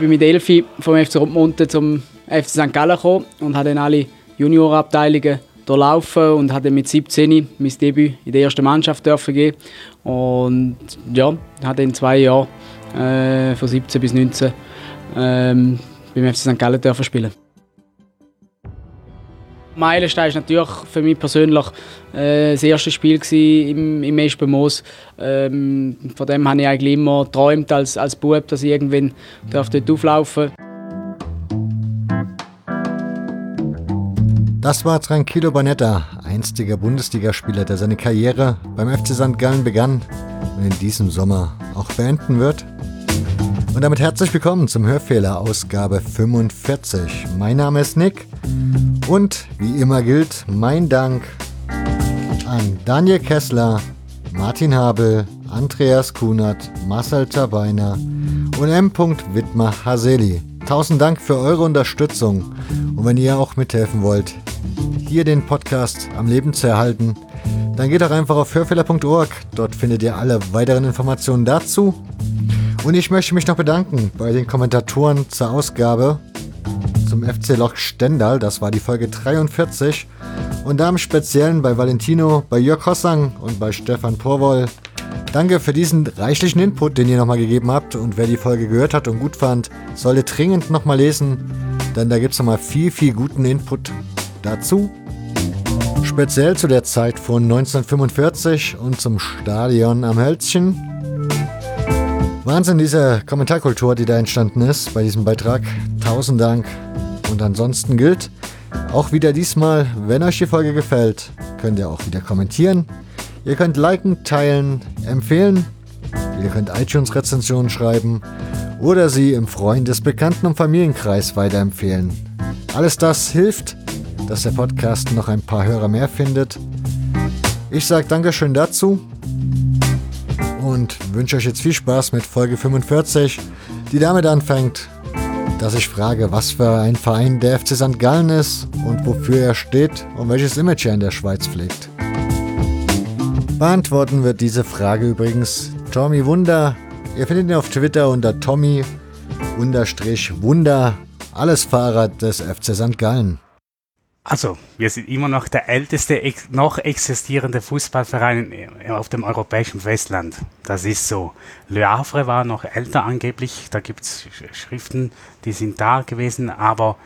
bin mit Elfi vom FC Rottmunten zum FC St. Gallen gekommen und habe dann alle Juniorabteilungen durchlaufen und hatte mit 17 mein Debüt in der ersten Mannschaft dürfen geben. Und ja, hatte in zwei Jahren äh, von 17 bis 19 ähm, beim FC St. Gallen dürfen spielen. Meilenstein ist natürlich für mich persönlich äh, das erste Spiel im, im Espen Moos. Ähm, von dem habe ich eigentlich immer geträumt als, als Bub, dass ich irgendwann dort auflaufen. Das war Tranquillo Bonetta, einstiger Bundesligaspieler, der seine Karriere beim FC St. Gallen begann und in diesem Sommer auch beenden wird. Und damit herzlich willkommen zum Hörfehler Ausgabe 45. Mein Name ist Nick und wie immer gilt mein Dank an Daniel Kessler, Martin Habel, Andreas Kunert, Marcel Tabeiner und M. Wittmer Haseli. Tausend Dank für eure Unterstützung und wenn ihr auch mithelfen wollt, hier den Podcast am Leben zu erhalten, dann geht doch einfach auf hörfehler.org. Dort findet ihr alle weiteren Informationen dazu. Und ich möchte mich noch bedanken bei den Kommentatoren zur Ausgabe zum FC Loch Stendal. Das war die Folge 43. Und da im Speziellen bei Valentino, bei Jörg Hossang und bei Stefan Porwoll. Danke für diesen reichlichen Input, den ihr nochmal gegeben habt. Und wer die Folge gehört hat und gut fand, sollte dringend nochmal lesen, denn da gibt es nochmal viel, viel guten Input dazu. Speziell zu der Zeit von 1945 und zum Stadion am Hölzchen. Wahnsinn, diese Kommentarkultur, die da entstanden ist bei diesem Beitrag. Tausend Dank. Und ansonsten gilt, auch wieder diesmal, wenn euch die Folge gefällt, könnt ihr auch wieder kommentieren. Ihr könnt liken, teilen, empfehlen. Ihr könnt iTunes-Rezensionen schreiben oder sie im Freundes-, Bekannten- und Familienkreis weiterempfehlen. Alles das hilft, dass der Podcast noch ein paar Hörer mehr findet. Ich sage Dankeschön dazu und wünsche euch jetzt viel Spaß mit Folge 45, die damit anfängt, dass ich frage, was für ein Verein der FC St. Gallen ist und wofür er steht und welches Image er in der Schweiz pflegt. Beantworten wird diese Frage übrigens Tommy Wunder. Ihr findet ihn auf Twitter unter Tommy-Wunder, alles Fahrer des FC St. Gallen. Also, wir sind immer noch der älteste ex noch existierende Fußballverein auf dem europäischen Festland. Das ist so. Le Havre war noch älter angeblich. Da gibt es Schriften, die sind da gewesen, aber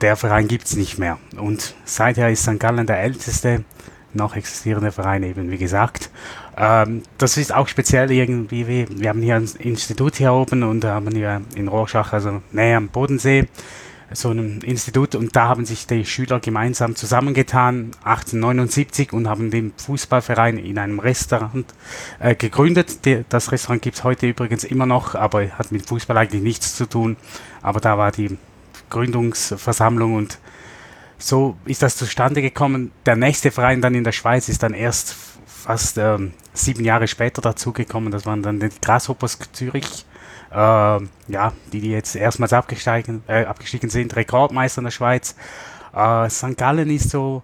der Verein gibt es nicht mehr. Und seither ist St. Gallen der älteste noch existierende Verein, eben wie gesagt. Ähm, das ist auch speziell irgendwie, wie, wir haben hier ein Institut hier oben und haben hier in Rorschach, also näher am Bodensee so einem Institut und da haben sich die Schüler gemeinsam zusammengetan 1879 und haben den Fußballverein in einem Restaurant äh, gegründet. Das Restaurant gibt es heute übrigens immer noch, aber hat mit Fußball eigentlich nichts zu tun. Aber da war die Gründungsversammlung und so ist das zustande gekommen. Der nächste Verein dann in der Schweiz ist dann erst fast ähm, sieben Jahre später dazugekommen. Das waren dann die Grasshoppers Zürich äh, ja, die, die jetzt erstmals abgestiegen, äh, abgestiegen sind, Rekordmeister in der Schweiz. Äh, St. Gallen ist so,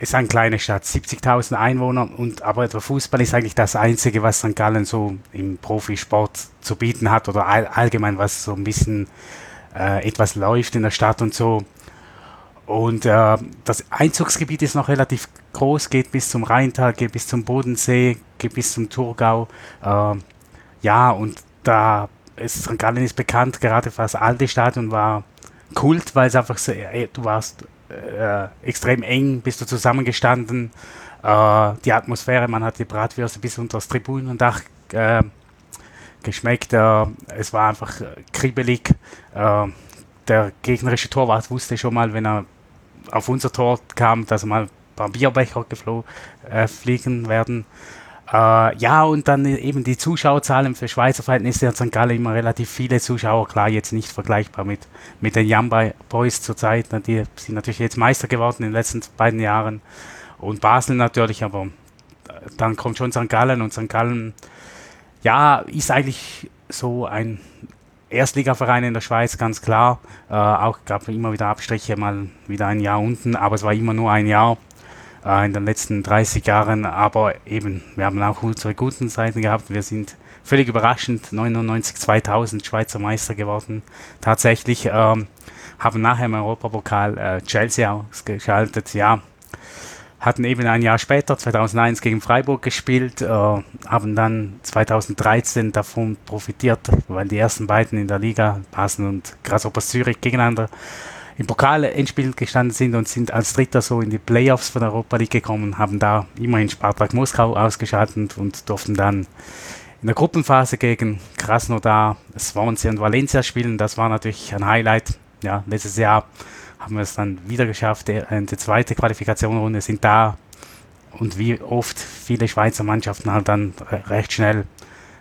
ist eine kleine Stadt, 70.000 Einwohner und aber der Fußball ist eigentlich das Einzige, was St. Gallen so im Profisport zu bieten hat oder all, allgemein was so ein bisschen äh, etwas läuft in der Stadt und so. Und äh, das Einzugsgebiet ist noch relativ groß, geht bis zum Rheintal, geht bis zum Bodensee, geht bis zum Thurgau. Äh, ja, und da ist St. Gallen ist bekannt, gerade für das alte Stadion war Kult, weil es einfach so, äh, du warst äh, extrem eng, bist du zusammengestanden. Äh, die Atmosphäre, man hat die Bratwürste bis unter das Tribunendach äh, geschmeckt. Äh, es war einfach kribbelig. Äh, der gegnerische Torwart wusste schon mal, wenn er auf unser Tor kam, dass mal ein paar Bierbecher fliegen werden. Äh, ja, und dann eben die Zuschauerzahlen für Schweizer Verhältnisse hat St. Gallen immer relativ viele Zuschauer. Klar, jetzt nicht vergleichbar mit, mit den Young Boys zurzeit. Die sind natürlich jetzt Meister geworden in den letzten beiden Jahren. Und Basel natürlich, aber äh, dann kommt schon St. Gallen und St. Gallen, ja, ist eigentlich so ein Erstligaverein in der Schweiz, ganz klar. Äh, auch gab immer wieder Abstriche, mal wieder ein Jahr unten, aber es war immer nur ein Jahr in den letzten 30 Jahren. Aber eben, wir haben auch unsere guten Seiten gehabt. Wir sind völlig überraschend 99, 2000 Schweizer Meister geworden. Tatsächlich ähm, haben nachher im Europapokal äh, Chelsea ausgeschaltet. Ja, hatten eben ein Jahr später, 2001, gegen Freiburg gespielt, äh, haben dann 2013 davon profitiert, weil die ersten beiden in der Liga, Basel und Grasshoppers Zürich, gegeneinander im Pokal Endspiel gestanden sind und sind als Dritter so in die Playoffs von Europa League gekommen, haben da immerhin Spartak Moskau ausgeschaltet und durften dann in der Gruppenphase gegen Krasnodar, Swansea und Valencia spielen. Das war natürlich ein Highlight. Ja, letztes Jahr haben wir es dann wieder geschafft. Äh, die zweite Qualifikationsrunde sind da und wie oft viele Schweizer Mannschaften halt dann recht schnell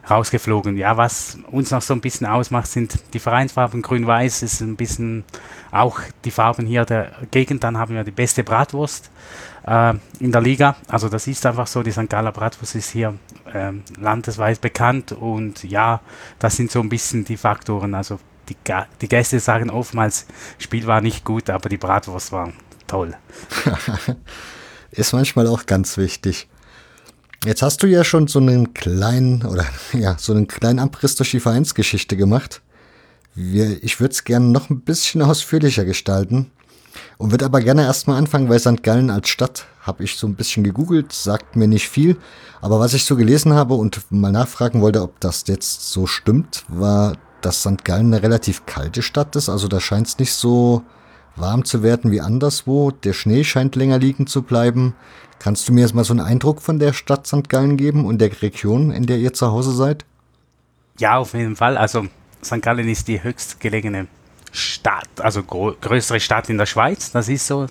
rausgeflogen. Ja, was uns noch so ein bisschen ausmacht, sind die Vereinsfarben. Grün-Weiß ist ein bisschen auch die Farben hier der Gegend. Dann haben wir die beste Bratwurst äh, in der Liga. Also das ist einfach so, die St. Galler Bratwurst ist hier äh, landesweit bekannt und ja, das sind so ein bisschen die Faktoren. Also die, die Gäste sagen oftmals, Spiel war nicht gut, aber die Bratwurst war toll. ist manchmal auch ganz wichtig. Jetzt hast du ja schon so einen kleinen oder ja, so einen kleinen Abriss durch die Vereinsgeschichte gemacht. Wir, ich würde es gerne noch ein bisschen ausführlicher gestalten und würde aber gerne erstmal anfangen, weil St. Gallen als Stadt habe ich so ein bisschen gegoogelt, sagt mir nicht viel, aber was ich so gelesen habe und mal nachfragen wollte, ob das jetzt so stimmt, war, dass St. Gallen eine relativ kalte Stadt ist, also da scheint es nicht so warm zu werden wie anderswo. Der Schnee scheint länger liegen zu bleiben. Kannst du mir jetzt mal so einen Eindruck von der Stadt St. Gallen geben und der Region, in der ihr zu Hause seid? Ja, auf jeden Fall. Also St. Gallen ist die höchstgelegene Stadt, also größere Stadt in der Schweiz. Das ist so.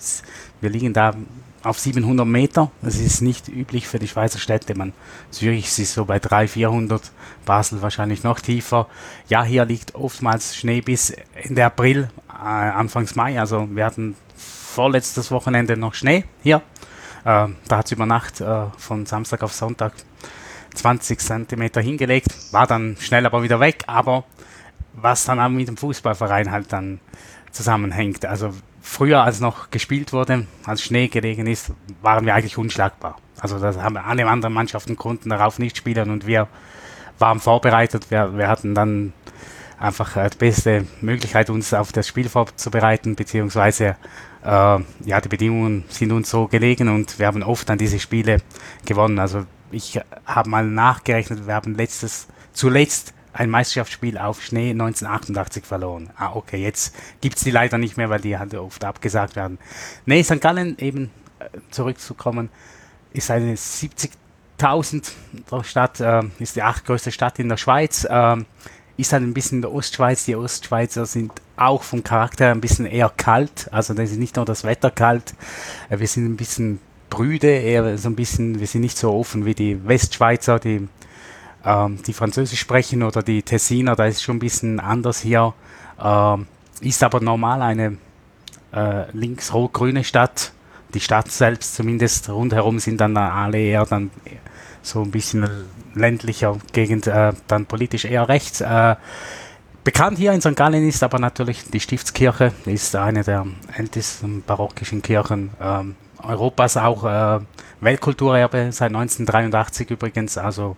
Wir liegen da auf 700 Meter. Das ist nicht üblich für die Schweizer Städte. Man, Zürich ist so bei 300, 400, Basel wahrscheinlich noch tiefer. Ja, hier liegt oftmals Schnee bis Ende April, äh, Anfangs Mai. Also wir hatten vorletztes Wochenende noch Schnee hier. Äh, da hat es über Nacht äh, von Samstag auf Sonntag 20 Zentimeter hingelegt, war dann schnell aber wieder weg, aber was dann auch mit dem Fußballverein halt dann zusammenhängt. Also früher, als noch gespielt wurde, als Schnee gelegen ist, waren wir eigentlich unschlagbar. Also das haben alle anderen Mannschaften konnten darauf nicht spielen und wir waren vorbereitet. Wir, wir hatten dann einfach die beste Möglichkeit, uns auf das Spiel vorzubereiten, beziehungsweise äh, ja, die Bedingungen sind uns so gelegen und wir haben oft an diese Spiele gewonnen. Also ich habe mal nachgerechnet, wir haben letztes, zuletzt ein Meisterschaftsspiel auf Schnee 1988 verloren. Ah, okay, jetzt gibt es die leider nicht mehr, weil die halt oft abgesagt werden. Nee, St. Gallen, eben äh, zurückzukommen, ist eine 70.000 Stadt, äh, ist die achtgrößte Stadt in der Schweiz. Äh, ist halt ein bisschen der Ostschweiz. Die Ostschweizer sind auch vom Charakter ein bisschen eher kalt. Also da ist nicht nur das Wetter kalt. Äh, wir sind ein bisschen brüde, eher so ein bisschen, wir sind nicht so offen wie die Westschweizer, die, ähm, die Französisch sprechen oder die Tessiner. Da ist schon ein bisschen anders hier. Ähm, ist aber normal eine äh, links-rot-grüne Stadt. Die Stadt selbst zumindest rundherum sind dann alle eher dann so ein bisschen ländlicher Gegend, äh, dann politisch eher rechts. Äh, bekannt hier in St. Gallen ist aber natürlich die Stiftskirche, ist eine der ältesten barockischen Kirchen ähm, Europas, auch äh, Weltkulturerbe seit 1983 übrigens, also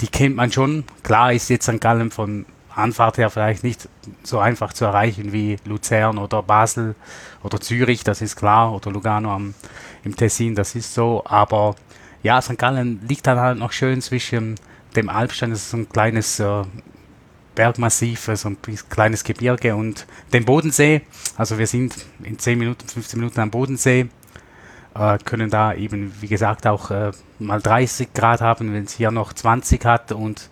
die kennt man schon. Klar ist jetzt St. Gallen von Anfahrt her vielleicht nicht so einfach zu erreichen wie Luzern oder Basel oder Zürich, das ist klar, oder Lugano am, im Tessin, das ist so, aber ja, St. Gallen liegt dann halt noch schön zwischen dem Alpstein, das ist so ein kleines äh, Bergmassiv, so ein kleines Gebirge und dem Bodensee. Also wir sind in 10 Minuten, 15 Minuten am Bodensee, äh, können da eben, wie gesagt, auch äh, mal 30 Grad haben, wenn es hier noch 20 hat und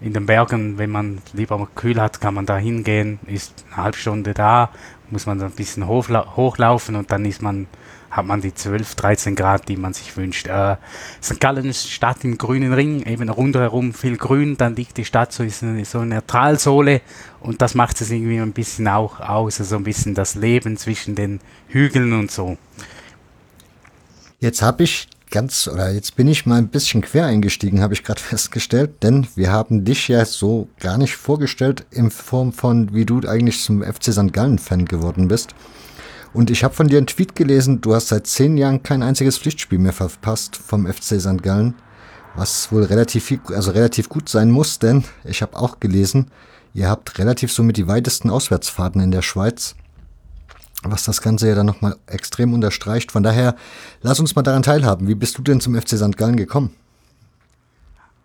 in den Bergen, wenn man lieber kühl hat, kann man da hingehen, ist eine halbe Stunde da, muss man ein bisschen hochla hochlaufen und dann ist man hat man die 12, 13 Grad, die man sich wünscht. Äh, St. Gallen ist Stadt im grünen Ring, eben rundherum viel Grün, dann liegt die Stadt so, eine, so eine Talsohle und das macht es irgendwie ein bisschen auch aus, also ein bisschen das Leben zwischen den Hügeln und so. Jetzt habe ich ganz, oder jetzt bin ich mal ein bisschen quer eingestiegen, habe ich gerade festgestellt, denn wir haben dich ja so gar nicht vorgestellt in Form von, wie du eigentlich zum FC St. Gallen-Fan geworden bist. Und ich habe von dir einen Tweet gelesen, du hast seit zehn Jahren kein einziges Pflichtspiel mehr verpasst vom FC St. Gallen. was wohl relativ, also relativ gut sein muss, denn ich habe auch gelesen, ihr habt relativ somit die weitesten Auswärtsfahrten in der Schweiz, was das Ganze ja dann nochmal extrem unterstreicht. Von daher, lass uns mal daran teilhaben. Wie bist du denn zum FC St. Gallen gekommen?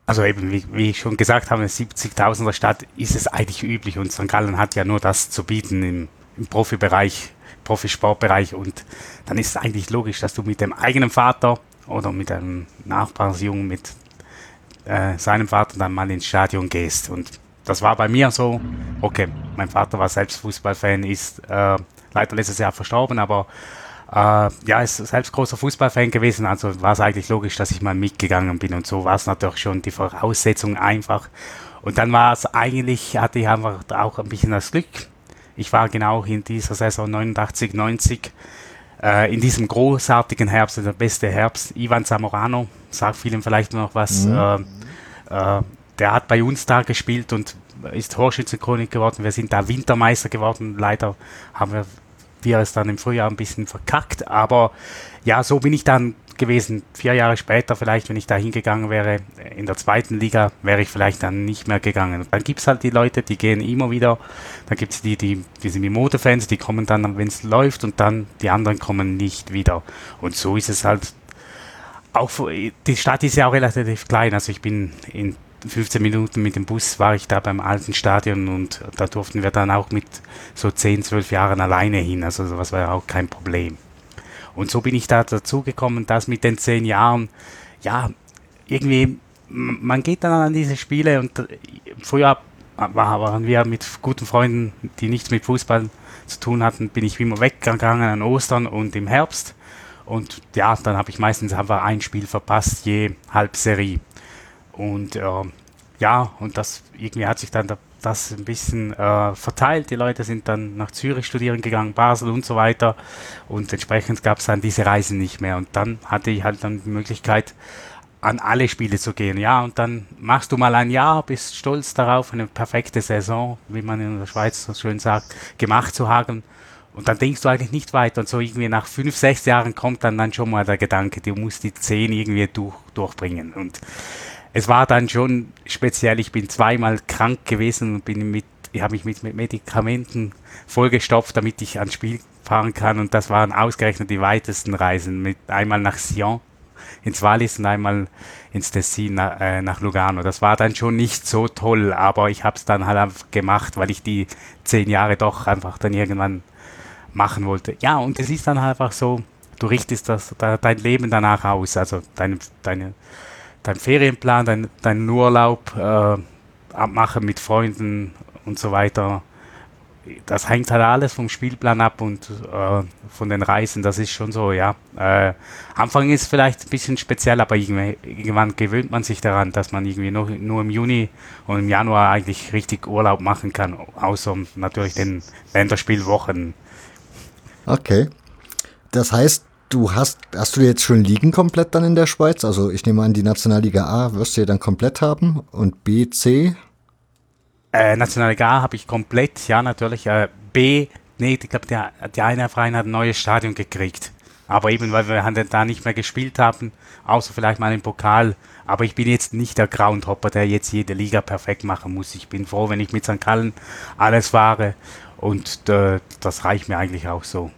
Also eben, wie, wie ich schon gesagt habe, eine 70.000er Stadt ist es eigentlich üblich und St. Gallen hat ja nur das zu bieten im, im Profibereich, Profisportbereich und dann ist es eigentlich logisch, dass du mit dem eigenen Vater oder mit einem Nachbarsjungen mit äh, seinem Vater dann mal ins Stadion gehst. Und das war bei mir so, okay, mein Vater war selbst Fußballfan, ist äh, leider letztes Jahr verstorben, aber äh, ja, ist selbst großer Fußballfan gewesen, also war es eigentlich logisch, dass ich mal mitgegangen bin und so war es natürlich schon die Voraussetzung einfach. Und dann war es eigentlich, hatte ich einfach auch ein bisschen das Glück. Ich war genau in dieser Saison 89, 90 äh, in diesem großartigen Herbst, der beste Herbst, Ivan Zamorano, sagt vielen vielleicht noch was, mhm. äh, äh, der hat bei uns da gespielt und ist Torschützenkönig geworden. Wir sind da Wintermeister geworden. Leider haben wir, wir es dann im Frühjahr ein bisschen verkackt, aber ja, so bin ich dann gewesen. Vier Jahre später vielleicht, wenn ich da hingegangen wäre, in der zweiten Liga, wäre ich vielleicht dann nicht mehr gegangen. Dann gibt es halt die Leute, die gehen immer wieder. Dann gibt es die, die, die sind die Modefans, die kommen dann, wenn es läuft und dann die anderen kommen nicht wieder. Und so ist es halt auch, die Stadt ist ja auch relativ klein. Also ich bin in 15 Minuten mit dem Bus war ich da beim alten Stadion und da durften wir dann auch mit so 10, 12 Jahren alleine hin. Also das war ja auch kein Problem. Und so bin ich da dazu gekommen, dass mit den zehn Jahren, ja, irgendwie, man geht dann an diese Spiele und äh, früher waren wir mit guten Freunden, die nichts mit Fußball zu tun hatten, bin ich immer weggegangen an Ostern und im Herbst. Und ja, dann habe ich meistens einfach ein Spiel verpasst, je Halbserie. Und äh, ja, und das irgendwie hat sich dann das ein bisschen äh, verteilt. Die Leute sind dann nach Zürich studieren gegangen, Basel und so weiter. Und entsprechend gab es dann diese Reisen nicht mehr. Und dann hatte ich halt dann die Möglichkeit, an alle Spiele zu gehen. Ja, und dann machst du mal ein Jahr, bist stolz darauf, eine perfekte Saison, wie man in der Schweiz so schön sagt, gemacht zu haben. Und dann denkst du eigentlich nicht weiter. Und so irgendwie nach fünf, sechs Jahren kommt dann, dann schon mal der Gedanke, du musst die zehn irgendwie durch, durchbringen. Und es war dann schon speziell, ich bin zweimal krank gewesen und bin mit, ich habe mich mit, mit Medikamenten vollgestopft, damit ich ans Spiel fahren kann und das waren ausgerechnet die weitesten Reisen, mit einmal nach Sion ins Wallis und einmal ins Tessin nach, äh, nach Lugano. Das war dann schon nicht so toll, aber ich habe es dann halt einfach gemacht, weil ich die zehn Jahre doch einfach dann irgendwann machen wollte. Ja, und es ist dann einfach so, du richtest das, dein Leben danach aus, also deine, deine dein Ferienplan, dein, deinen Urlaub äh, abmachen mit Freunden und so weiter. Das hängt halt alles vom Spielplan ab und äh, von den Reisen, das ist schon so, ja. Äh, Anfang ist vielleicht ein bisschen speziell, aber irgendwann gewöhnt man sich daran, dass man irgendwie nur, nur im Juni und im Januar eigentlich richtig Urlaub machen kann, außer natürlich den Länderspielwochen. Okay. Das heißt, du hast, hast du jetzt schon Ligen komplett dann in der Schweiz? Also ich nehme an, die Nationalliga A wirst du ja dann komplett haben und B, C? Äh, Nationalliga A habe ich komplett, ja natürlich. Äh, B, nee, ich glaube, der, der eine Verein hat ein neues Stadion gekriegt. Aber eben, weil wir da nicht mehr gespielt haben, außer vielleicht mal im Pokal. Aber ich bin jetzt nicht der Groundhopper, der jetzt jede Liga perfekt machen muss. Ich bin froh, wenn ich mit St. Gallen alles fahre. Und äh, das reicht mir eigentlich auch so.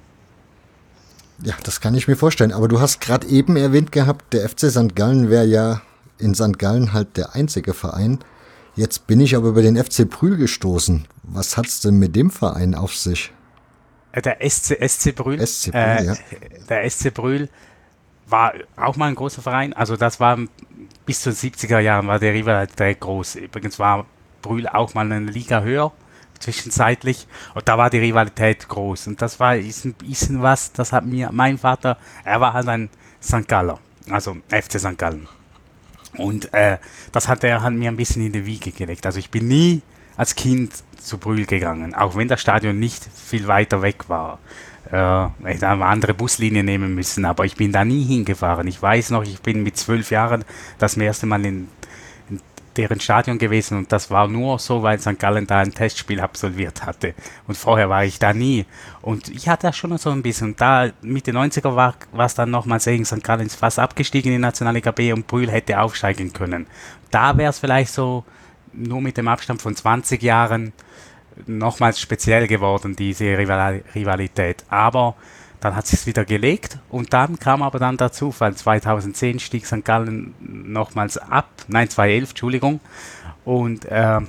Ja, das kann ich mir vorstellen. Aber du hast gerade eben erwähnt gehabt, der FC St. Gallen wäre ja in St. Gallen halt der einzige Verein. Jetzt bin ich aber über den FC Brühl gestoßen. Was hat's denn mit dem Verein auf sich? Äh, der SC, SC Brühl. SC Brühl äh, ja. Der SC Brühl war auch mal ein großer Verein. Also das war bis zu den 70er Jahren war der Rivalität groß. Übrigens war Brühl auch mal eine Liga höher zwischenzeitlich. Und da war die Rivalität groß. Und das war ist ein bisschen was, das hat mir mein Vater, er war halt ein St. Galler, also FC St. Gallen. Und äh, das hat er halt mir ein bisschen in die Wiege gelegt. Also ich bin nie als Kind zu Brühl gegangen, auch wenn das Stadion nicht viel weiter weg war. Äh, ich habe andere Buslinien nehmen müssen, aber ich bin da nie hingefahren. Ich weiß noch, ich bin mit zwölf Jahren das erste Mal in deren Stadion gewesen und das war nur so, weil St. Gallen da ein Testspiel absolviert hatte. Und vorher war ich da nie. Und ich hatte das schon so ein bisschen. Und da Mitte 90er war es dann nochmal sehen, St. Gallen ist fast abgestiegen in die Nationalliga B und Brühl hätte aufsteigen können. Da wäre es vielleicht so nur mit dem Abstand von 20 Jahren nochmals speziell geworden, diese Rivalität. Aber dann hat es wieder gelegt und dann kam aber dann der Zufall. 2010 stieg St. Gallen nochmals ab, nein 2011, Entschuldigung. Und äh,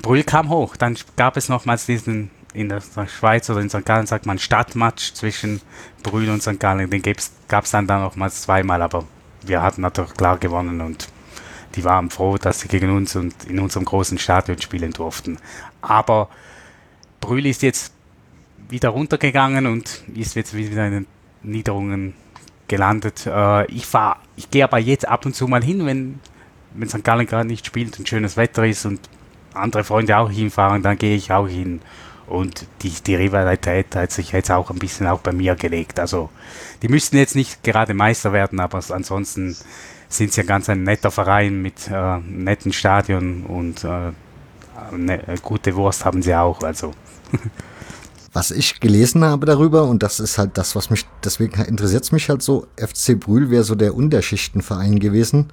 Brühl kam hoch. Dann gab es nochmals diesen, in der Schweiz oder in St. Gallen sagt man Stadtmatch zwischen Brühl und St. Gallen. Den gab es dann, dann nochmals zweimal, aber wir hatten natürlich klar gewonnen und die waren froh, dass sie gegen uns und in unserem großen Stadion spielen durften. Aber Brühl ist jetzt wieder runtergegangen und ist jetzt wieder in den Niederungen gelandet. Äh, ich fahr, ich gehe aber jetzt ab und zu mal hin, wenn, wenn St. Gallen gerade nicht spielt und schönes Wetter ist und andere Freunde auch hinfahren, dann gehe ich auch hin. Und die, die Rivalität hat sich jetzt auch ein bisschen auch bei mir gelegt. Also die müssten jetzt nicht gerade Meister werden, aber ansonsten sind sie ja ganz ein netter Verein mit äh, netten Stadion und äh, ne, gute Wurst haben sie auch. Also was ich gelesen habe darüber, und das ist halt das, was mich, deswegen interessiert es mich halt so, FC Brühl wäre so der Unterschichtenverein gewesen.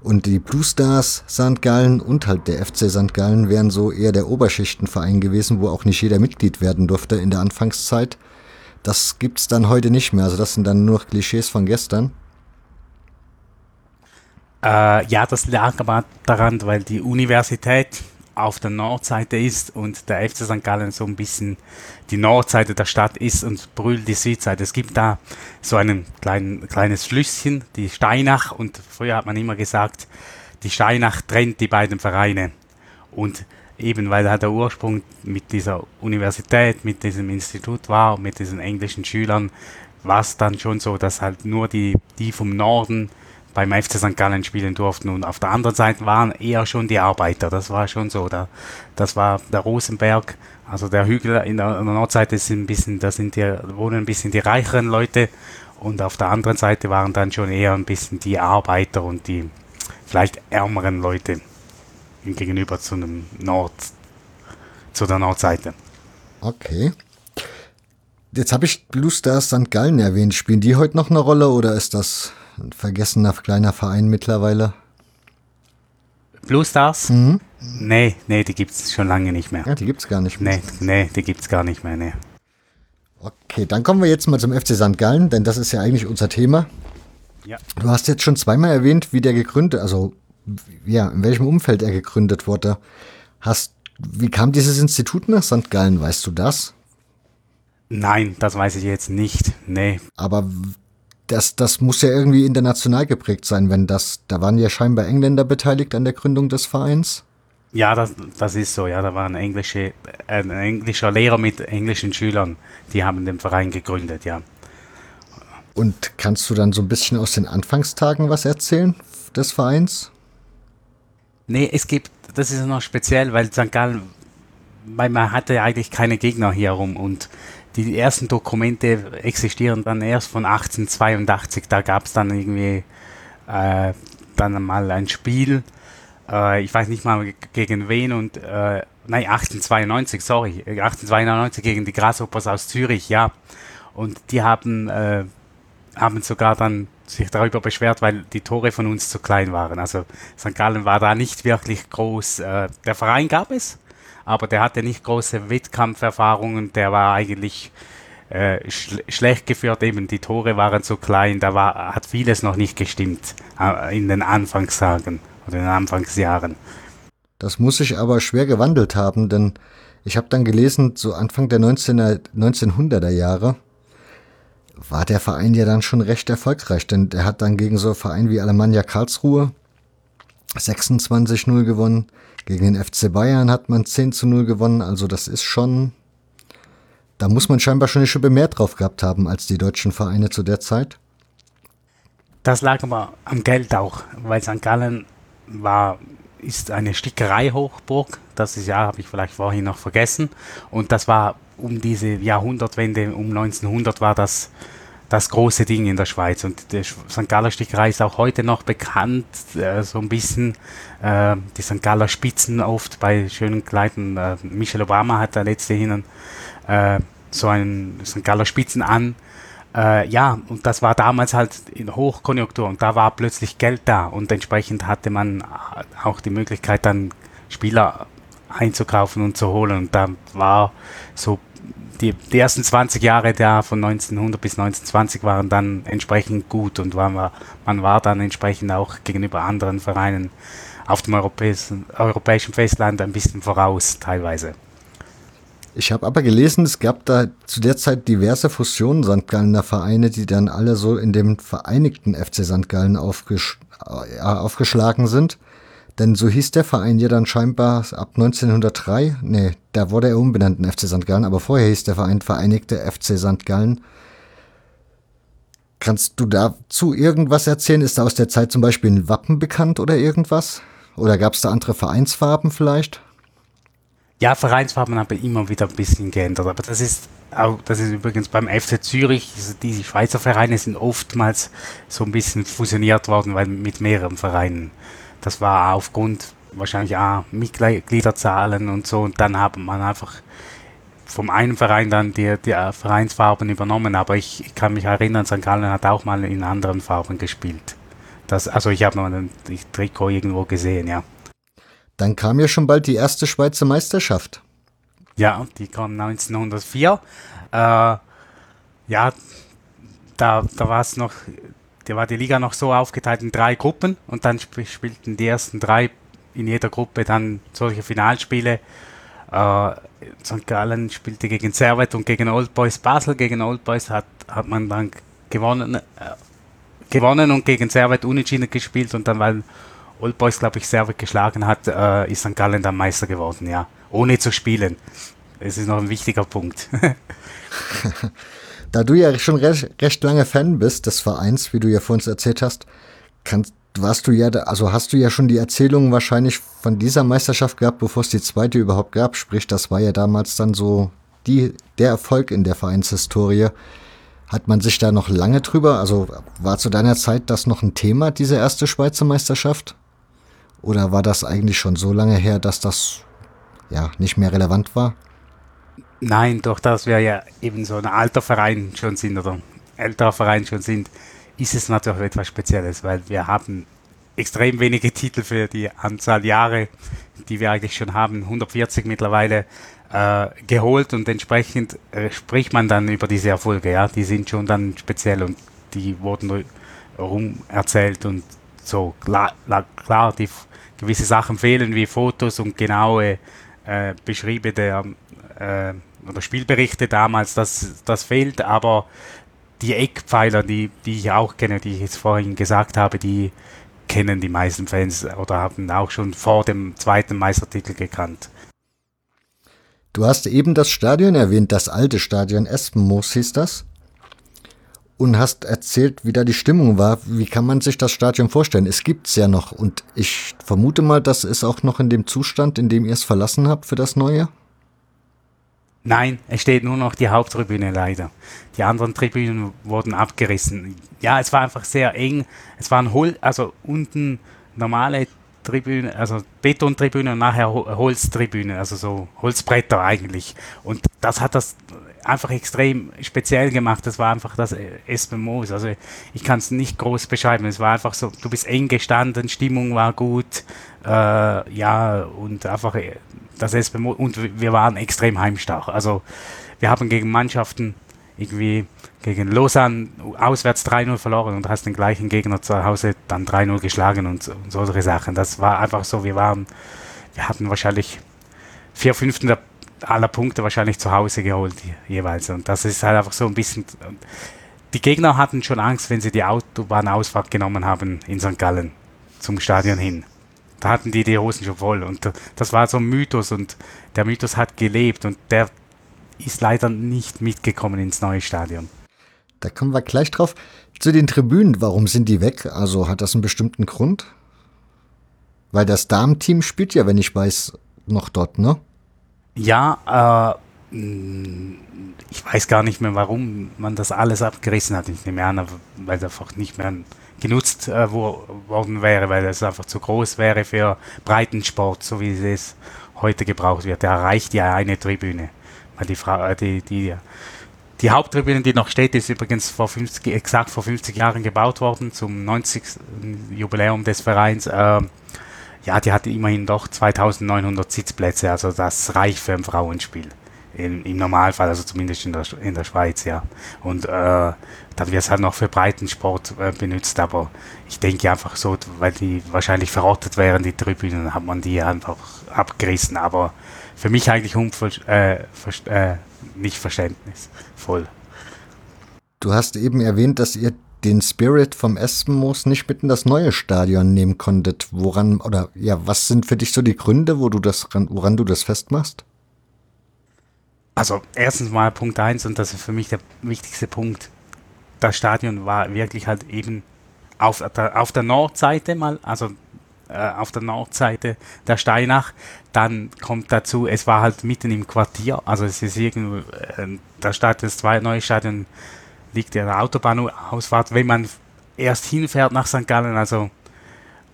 Und die Blue Stars St. Gallen und halt der FC St. Gallen wären so eher der Oberschichtenverein gewesen, wo auch nicht jeder Mitglied werden durfte in der Anfangszeit. Das gibt's dann heute nicht mehr. Also das sind dann nur Klischees von gestern. Äh, ja, das lag aber daran, weil die Universität auf der Nordseite ist und der FC St. Gallen so ein bisschen die Nordseite der Stadt ist und Brühl die Südseite. Es gibt da so ein klein, kleines Flüsschen, die Steinach, und früher hat man immer gesagt, die Steinach trennt die beiden Vereine. Und eben weil da der Ursprung mit dieser Universität, mit diesem Institut war, mit diesen englischen Schülern, war es dann schon so, dass halt nur die, die vom Norden beim FC St. Gallen spielen durften. Und auf der anderen Seite waren eher schon die Arbeiter. Das war schon so. Da, das war der Rosenberg, also der Hügel in der, in der Nordseite ist ein bisschen, da sind die, wohnen ein bisschen die reicheren Leute. Und auf der anderen Seite waren dann schon eher ein bisschen die Arbeiter und die vielleicht ärmeren Leute gegenüber zu einem Nord, zu der Nordseite. Okay. Jetzt habe ich Blue Stars St. Gallen erwähnt. Spielen die heute noch eine Rolle oder ist das ein vergessener kleiner Verein mittlerweile. Blue Stars? Mhm. Nee, nee, die gibt es schon lange nicht mehr. Ja, die gibt es gar nicht mehr. Nee, nee, die gibt es gar nicht mehr, nee. Okay, dann kommen wir jetzt mal zum FC St. Gallen, denn das ist ja eigentlich unser Thema. Ja. Du hast jetzt schon zweimal erwähnt, wie der gegründet, also ja, in welchem Umfeld er gegründet wurde. Hast, wie kam dieses Institut nach St. Gallen, weißt du das? Nein, das weiß ich jetzt nicht. Nee. Aber das, das muss ja irgendwie international geprägt sein, wenn das, da waren ja scheinbar Engländer beteiligt an der Gründung des Vereins. Ja, das, das ist so, ja, da war ein, englische, ein englischer Lehrer mit englischen Schülern, die haben den Verein gegründet, ja. Und kannst du dann so ein bisschen aus den Anfangstagen was erzählen des Vereins? Nee, es gibt, das ist noch speziell, weil St. Gallen, weil man hatte eigentlich keine Gegner hier rum und die ersten Dokumente existieren dann erst von 1882. Da gab es dann irgendwie äh, dann mal ein Spiel. Äh, ich weiß nicht mal gegen wen und äh, nein 1892, sorry, 1892 gegen die Grasshoppers aus Zürich, ja. Und die haben äh, haben sogar dann sich darüber beschwert, weil die Tore von uns zu klein waren. Also St. Gallen war da nicht wirklich groß. Äh, der Verein gab es, aber der hatte nicht große Wettkampferfahrungen, der war eigentlich äh, sch schlecht geführt, eben die Tore waren zu klein, da war, hat vieles noch nicht gestimmt äh, in den Anfangstagen oder in den Anfangsjahren. Das muss sich aber schwer gewandelt haben, denn ich habe dann gelesen, so Anfang der 19er, 1900er Jahre war der Verein ja dann schon recht erfolgreich, denn er hat dann gegen so Vereine wie Alemannia Karlsruhe 26-0 gewonnen, gegen den FC Bayern hat man 10 zu 0 gewonnen. Also das ist schon, da muss man scheinbar schon eine Schippe mehr drauf gehabt haben als die deutschen Vereine zu der Zeit. Das lag aber am Geld auch, weil St. Gallen war, ist eine Stickerei-Hochburg. Das ist ja, habe ich vielleicht vorhin noch vergessen. Und das war um diese Jahrhundertwende, um 1900 war das das große Ding in der Schweiz. Und die St. Galler Stickerei ist auch heute noch bekannt, äh, so ein bisschen äh, die St. Galler Spitzen oft bei schönen Kleidern. Äh, Michelle Obama hat da letzte hin äh, so einen St. Galler Spitzen an. Äh, ja, und das war damals halt in Hochkonjunktur und da war plötzlich Geld da und entsprechend hatte man auch die Möglichkeit, dann Spieler einzukaufen und zu holen. Und da war so die, die ersten 20 Jahre da von 1900 bis 1920 waren dann entsprechend gut und war, man war dann entsprechend auch gegenüber anderen Vereinen auf dem europäischen, europäischen Festland ein bisschen voraus teilweise. Ich habe aber gelesen, es gab da zu der Zeit diverse Fusionen St. Gallener Vereine, die dann alle so in dem vereinigten FC St. Gallen aufgesch äh, aufgeschlagen sind. Denn so hieß der Verein ja dann scheinbar ab 1903, nee, da wurde er umbenannt in FC St. Gallen, aber vorher hieß der Verein Vereinigte FC St. Gallen. Kannst du dazu irgendwas erzählen? Ist da aus der Zeit zum Beispiel ein Wappen bekannt oder irgendwas? Oder gab es da andere Vereinsfarben vielleicht? Ja, Vereinsfarben haben immer wieder ein bisschen geändert, aber das ist auch, das ist übrigens beim FC Zürich, also die Schweizer Vereine sind oftmals so ein bisschen fusioniert worden, weil mit mehreren Vereinen. Das war aufgrund wahrscheinlich auch Mitgliederzahlen und so. Und dann hat man einfach vom einen Verein dann die, die Vereinsfarben übernommen. Aber ich, ich, kann mich erinnern, St. Gallen hat auch mal in anderen Farben gespielt. Das, also ich habe mal ein Trikot irgendwo gesehen, ja. Dann kam ja schon bald die erste Schweizer Meisterschaft. Ja, die kam 1904. Äh, ja, da, da war es noch da war die Liga noch so aufgeteilt in drei Gruppen und dann sp spielten die ersten drei in jeder Gruppe dann solche Finalspiele. Äh, St. Gallen spielte gegen Servet und gegen Old Boys Basel. Gegen Old Boys hat, hat man dann gewonnen, äh, gewonnen und gegen Servet unentschieden gespielt und dann, weil Old Boys, glaube ich, Servet geschlagen hat, äh, ist St. Gallen dann Meister geworden, ja. Ohne zu spielen. Es ist noch ein wichtiger Punkt. Da du ja schon recht, recht lange Fan bist des Vereins, wie du ja vorhin erzählt hast, kannst, warst du ja, da, also hast du ja schon die Erzählungen wahrscheinlich von dieser Meisterschaft gehabt, bevor es die zweite überhaupt gab. Sprich, das war ja damals dann so die, der Erfolg in der Vereinshistorie. Hat man sich da noch lange drüber, also war zu deiner Zeit das noch ein Thema, diese erste Schweizer Meisterschaft? Oder war das eigentlich schon so lange her, dass das ja nicht mehr relevant war? Nein, durch das wir ja eben so ein alter Verein schon sind oder älterer Verein schon sind, ist es natürlich etwas Spezielles, weil wir haben extrem wenige Titel für die Anzahl Jahre, die wir eigentlich schon haben, 140 mittlerweile äh, geholt und entsprechend äh, spricht man dann über diese Erfolge, ja, die sind schon dann speziell und die wurden rum erzählt und so. Klar, klar die gewisse Sachen fehlen wie Fotos und genaue äh, Beschriebe der äh, oder Spielberichte damals, das, das fehlt, aber die Eckpfeiler, die, die ich auch kenne, die ich jetzt vorhin gesagt habe, die kennen die meisten Fans oder haben auch schon vor dem zweiten Meistertitel gekannt. Du hast eben das Stadion erwähnt, das alte Stadion Espenmoos hieß das. Und hast erzählt, wie da die Stimmung war. Wie kann man sich das Stadion vorstellen? Es gibt es ja noch und ich vermute mal, das ist auch noch in dem Zustand, in dem ihr es verlassen habt für das Neue. Nein, es steht nur noch die Haupttribüne leider. Die anderen Tribünen wurden abgerissen. Ja, es war einfach sehr eng. Es waren Hol also unten normale Tribüne, also Betontribüne und nachher Holztribüne, also so Holzbretter eigentlich. Und das hat das einfach extrem speziell gemacht. Das war einfach das Espen Moos. Also ich kann es nicht groß beschreiben. Es war einfach so, du bist eng gestanden, Stimmung war gut, äh, ja, und einfach das ist und wir waren extrem heimstark. Also wir haben gegen Mannschaften irgendwie gegen Lausanne auswärts 3-0 verloren und hast den gleichen Gegner zu Hause dann 3-0 geschlagen und, und solche Sachen. Das war einfach so, wir waren, wir hatten wahrscheinlich vier Fünften aller Punkte wahrscheinlich zu Hause geholt jeweils. Und das ist halt einfach so ein bisschen. Die Gegner hatten schon Angst, wenn sie die Autobahnausfahrt genommen haben in St. Gallen zum Stadion hin da hatten die die Hosen schon voll. Und das war so ein Mythos und der Mythos hat gelebt und der ist leider nicht mitgekommen ins neue Stadion. Da kommen wir gleich drauf. Zu den Tribünen, warum sind die weg? Also hat das einen bestimmten Grund? Weil das Damenteam spielt ja, wenn ich weiß, noch dort, ne? Ja, äh, ich weiß gar nicht mehr, warum man das alles abgerissen hat. Ich nehme an, weil es einfach nicht mehr genutzt äh, worden wäre, weil es einfach zu groß wäre für Breitensport, so wie es heute gebraucht wird. Da reicht ja eine Tribüne. Weil die, Fra äh, die, die, die Haupttribüne, die noch steht, ist übrigens vor 50, exakt vor 50 Jahren gebaut worden, zum 90. Jubiläum des Vereins. Äh, ja, die hatte immerhin doch 2900 Sitzplätze, also das reicht für ein Frauenspiel. Im, Im, Normalfall, also zumindest in der, in der Schweiz, ja. Und äh, dann wird es halt noch für Breitensport äh, benutzt, aber ich denke einfach so, weil die wahrscheinlich verrottet wären, die Tribünen, hat man die einfach abgerissen. Aber für mich eigentlich unver äh, äh, nicht verständnisvoll. Du hast eben erwähnt, dass ihr den Spirit vom Espenmoos nicht mit in das neue Stadion nehmen konntet. Woran oder ja, was sind für dich so die Gründe, wo du das, woran du das festmachst? Also erstens mal Punkt 1 und das ist für mich der wichtigste Punkt. Das Stadion war wirklich halt eben auf der, auf der Nordseite mal, also äh, auf der Nordseite der Steinach. Dann kommt dazu, es war halt mitten im Quartier, also es ist irgendwo, äh, da steht das neue Stadion liegt ja der Autobahnausfahrt, wenn man erst hinfährt nach St. Gallen, also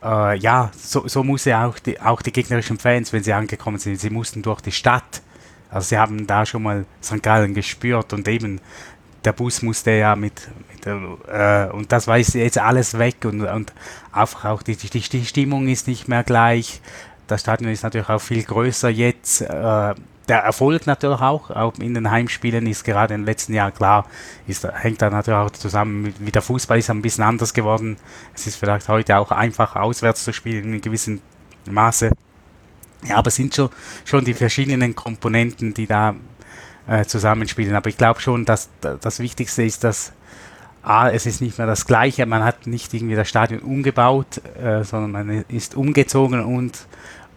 äh, ja, so, so muss ja auch die, auch die gegnerischen Fans, wenn sie angekommen sind, sie mussten durch die Stadt also sie haben da schon mal St. Gallen gespürt und eben der Bus musste ja mit, mit äh, und das war jetzt alles weg und, und einfach auch die, die, die Stimmung ist nicht mehr gleich. Das Stadion ist natürlich auch viel größer jetzt. Äh, der Erfolg natürlich auch, auch in den Heimspielen ist gerade den letzten Jahren klar, ist, hängt da natürlich auch zusammen mit, mit der Fußball ist ein bisschen anders geworden. Es ist vielleicht heute auch einfach auswärts zu spielen in einem gewissen Maße. Ja, aber es sind schon, schon die verschiedenen Komponenten, die da äh, zusammenspielen. Aber ich glaube schon, dass das Wichtigste ist, dass A, es ist nicht mehr das Gleiche, man hat nicht irgendwie das Stadion umgebaut, äh, sondern man ist umgezogen und,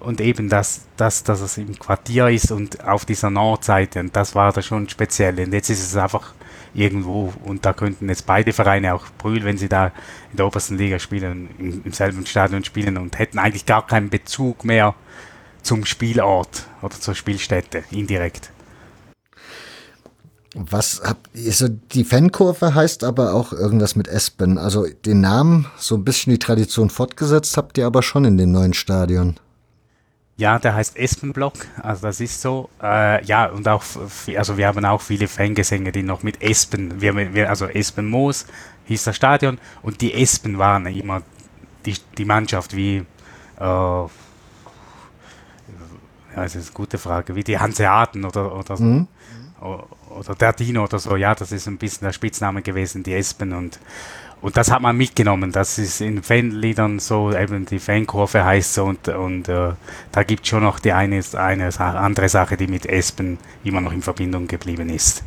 und eben, dass, dass, dass es im Quartier ist und auf dieser Nordseite. Und das war da schon speziell. Und jetzt ist es einfach irgendwo und da könnten jetzt beide Vereine, auch Brühl, wenn sie da in der obersten Liga spielen, im, im selben Stadion spielen und hätten eigentlich gar keinen Bezug mehr zum Spielort oder zur Spielstätte indirekt. Was habt ihr, so die Fankurve heißt aber auch irgendwas mit Espen. Also den Namen, so ein bisschen die Tradition fortgesetzt habt ihr aber schon in dem neuen Stadion. Ja, der heißt Espenblock, also das ist so. Äh, ja, und auch, also wir haben auch viele Fangesänge, die noch mit Espen, wir, wir, also Espen Moos hieß das Stadion und die Espen waren immer die, die Mannschaft wie äh, ja, das ist eine gute Frage. Wie die Hanseaten oder, oder so. Mhm. Oder der Dino oder so. Ja, das ist ein bisschen der Spitzname gewesen, die Espen. Und, und das hat man mitgenommen. Das ist in Fanliedern so, eben die Fankurve heißt so. Und, und äh, da gibt es schon noch die eine, eine andere Sache, die mit Espen immer noch in Verbindung geblieben ist.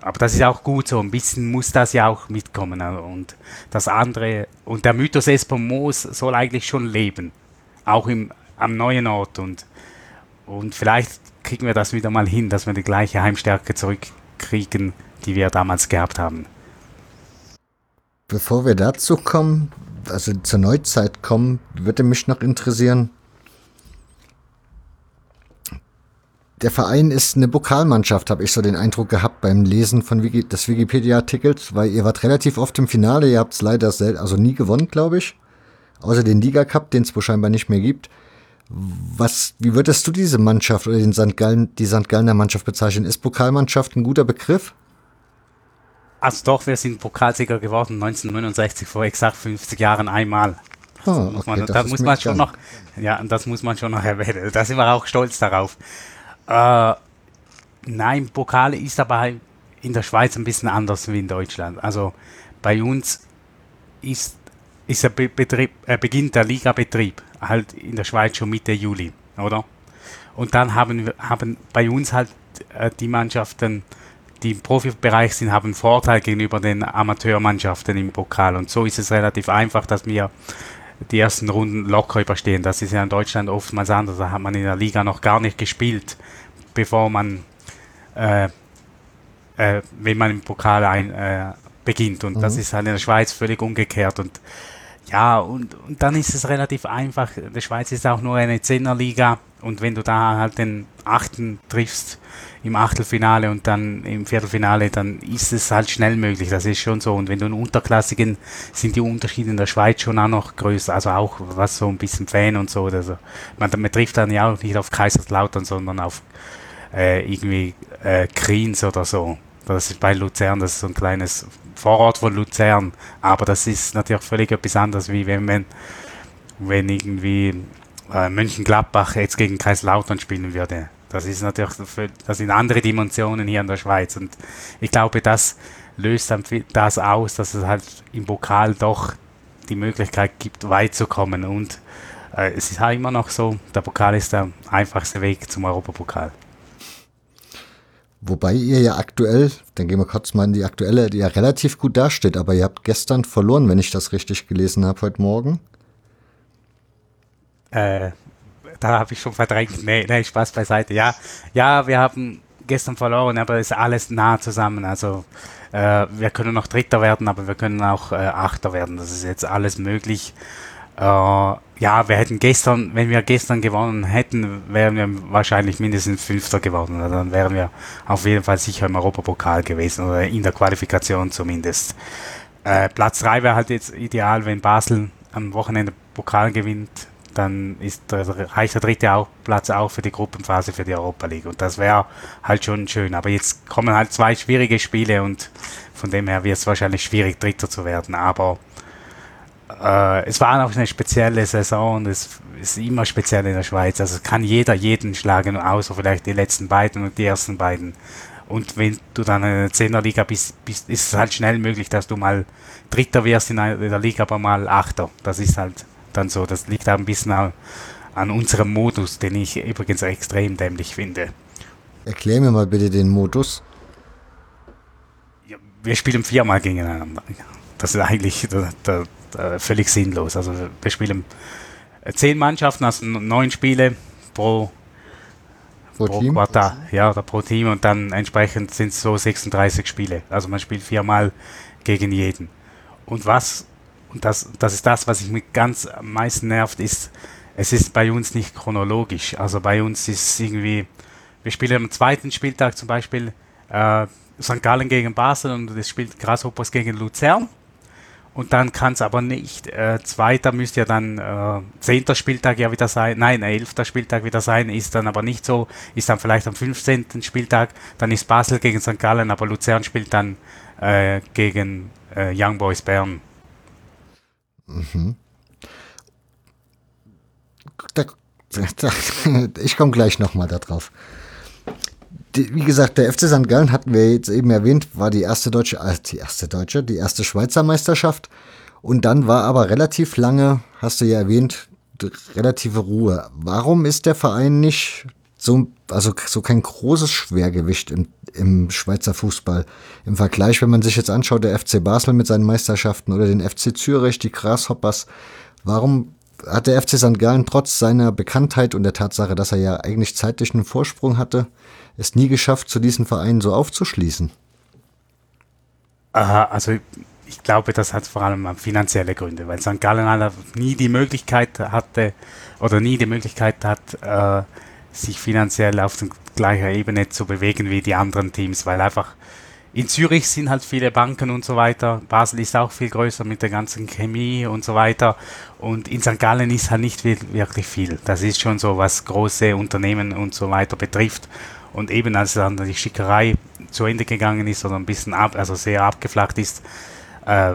Aber das ist auch gut so. Ein bisschen muss das ja auch mitkommen. Und das andere, und der Mythos Espen Moos soll eigentlich schon leben. Auch im, am neuen Ort. Und und vielleicht kriegen wir das wieder mal hin, dass wir die gleiche Heimstärke zurückkriegen, die wir damals gehabt haben. Bevor wir dazu kommen, also zur Neuzeit kommen, würde mich noch interessieren. Der Verein ist eine Pokalmannschaft, habe ich so den Eindruck gehabt beim Lesen von Wiki des Wikipedia-Artikels, weil ihr wart relativ oft im Finale, ihr habt es leider selten, also nie gewonnen, glaube ich. Außer den Liga Cup, den es wohl scheinbar nicht mehr gibt. Was, wie würdest du diese Mannschaft oder den St. Gallen, die St. Gallener Mannschaft bezeichnen? Ist Pokalmannschaft ein guter Begriff? Also doch, wir sind Pokalsieger geworden 1969, vor exakt 50 Jahren einmal. Oh, okay, muss man, das, muss man schon noch, ja, das muss man schon noch erwähnen. Da sind wir auch stolz darauf. Äh, nein, Pokal ist aber in der Schweiz ein bisschen anders wie in Deutschland. Also bei uns ist, ist der Betrieb, äh, beginnt der Ligabetrieb halt in der Schweiz schon Mitte Juli, oder? Und dann haben wir haben bei uns halt äh, die Mannschaften, die im Profibereich sind, haben Vorteil gegenüber den Amateurmannschaften im Pokal. Und so ist es relativ einfach, dass wir die ersten Runden locker überstehen. Das ist ja in Deutschland oftmals anders. Da hat man in der Liga noch gar nicht gespielt, bevor man, äh, äh, wenn man im Pokal ein, äh, beginnt. Und mhm. das ist halt in der Schweiz völlig umgekehrt. Und ja, und, und dann ist es relativ einfach. Die Schweiz ist auch nur eine Zehnerliga und wenn du da halt den Achten triffst im Achtelfinale und dann im Viertelfinale, dann ist es halt schnell möglich. Das ist schon so. Und wenn du einen Unterklassigen, sind die Unterschiede in der Schweiz schon auch noch größer. Also auch was so ein bisschen Fan und so. Also man, man trifft dann ja auch nicht auf Kaiserslautern, sondern auf äh, irgendwie äh, Kriens oder so. Das ist bei Luzern, das ist so ein kleines Vorort von Luzern. Aber das ist natürlich völlig etwas anderes, wie wenn man, wenn irgendwie äh, Mönchengladbach jetzt gegen Kaiserslautern spielen würde. Das ist natürlich, das sind andere Dimensionen hier in der Schweiz. Und ich glaube, das löst dann das aus, dass es halt im Pokal doch die Möglichkeit gibt, weit zu kommen. Und äh, es ist halt immer noch so, der Pokal ist der einfachste Weg zum Europapokal. Wobei ihr ja aktuell, dann gehen wir kurz mal in die aktuelle, die ja relativ gut dasteht, aber ihr habt gestern verloren, wenn ich das richtig gelesen habe heute Morgen. Äh, da habe ich schon verdrängt. Nee, nee, Spaß beiseite. Ja, ja, wir haben gestern verloren, aber ist alles nah zusammen. Also äh, wir können noch Dritter werden, aber wir können auch äh, Achter werden. Das ist jetzt alles möglich. Äh, ja, wir hätten gestern, wenn wir gestern gewonnen hätten, wären wir wahrscheinlich mindestens Fünfter geworden. Also dann wären wir auf jeden Fall sicher im Europapokal gewesen oder in der Qualifikation zumindest. Äh, Platz 3 wäre halt jetzt ideal, wenn Basel am Wochenende Pokal gewinnt, dann ist reicht der dritte auch, Platz auch für die Gruppenphase für die Europa League. Und das wäre halt schon schön. Aber jetzt kommen halt zwei schwierige Spiele und von dem her wird es wahrscheinlich schwierig, Dritter zu werden. Aber äh, es war auch eine spezielle Saison und es ist immer speziell in der Schweiz. Also kann jeder jeden schlagen, außer vielleicht die letzten beiden und die ersten beiden. Und wenn du dann in der Zehnerliga bist, bist, ist es halt schnell möglich, dass du mal Dritter wirst in der Liga, aber mal Achter. Das ist halt dann so. Das liegt auch ein bisschen an unserem Modus, den ich übrigens extrem dämlich finde. Erklär mir mal bitte den Modus. Ja, wir spielen viermal gegeneinander. Das ist eigentlich da, da, da völlig sinnlos. Also wir spielen zehn Mannschaften, also neun Spiele pro, pro, pro Team. Quartal, ja, oder pro Team und dann entsprechend sind es so 36 Spiele. Also man spielt viermal gegen jeden. Und was und das, das ist das, was mich ganz am meisten nervt, ist, es ist bei uns nicht chronologisch. Also bei uns ist irgendwie, wir spielen am zweiten Spieltag zum Beispiel äh, St. Gallen gegen Basel und es spielt Grasshoppers gegen Luzern. Und dann kann es aber nicht. Äh, zweiter müsste ja dann äh, zehnter Spieltag ja wieder sein. Nein, elfter Spieltag wieder sein. Ist dann aber nicht so. Ist dann vielleicht am 15. Spieltag. Dann ist Basel gegen St. Gallen, aber Luzern spielt dann äh, gegen äh, Young Boys Bern. Mhm. Da, da, ich komme gleich nochmal darauf. Wie gesagt, der FC St. Gallen hatten wir jetzt eben erwähnt, war die erste deutsche, äh, die erste deutsche, die erste Schweizer Meisterschaft. Und dann war aber relativ lange, hast du ja erwähnt, relative Ruhe. Warum ist der Verein nicht so, also so kein großes Schwergewicht im, im Schweizer Fußball. Im Vergleich, wenn man sich jetzt anschaut, der FC Basel mit seinen Meisterschaften oder den FC Zürich, die Grasshoppers, warum hat der FC St. Gallen trotz seiner Bekanntheit und der Tatsache, dass er ja eigentlich zeitlich einen Vorsprung hatte, es nie geschafft, zu diesen Vereinen so aufzuschließen? Also ich glaube, das hat vor allem finanzielle Gründe, weil St. Gallen nie die Möglichkeit hatte oder nie die Möglichkeit hat, äh, sich finanziell auf der gleichen Ebene zu bewegen wie die anderen Teams, weil einfach in Zürich sind halt viele Banken und so weiter. Basel ist auch viel größer mit der ganzen Chemie und so weiter. Und in St. Gallen ist halt nicht wirklich viel. Das ist schon so, was große Unternehmen und so weiter betrifft. Und eben als dann die Schickerei zu Ende gegangen ist oder ein bisschen ab, also sehr abgeflacht ist, äh,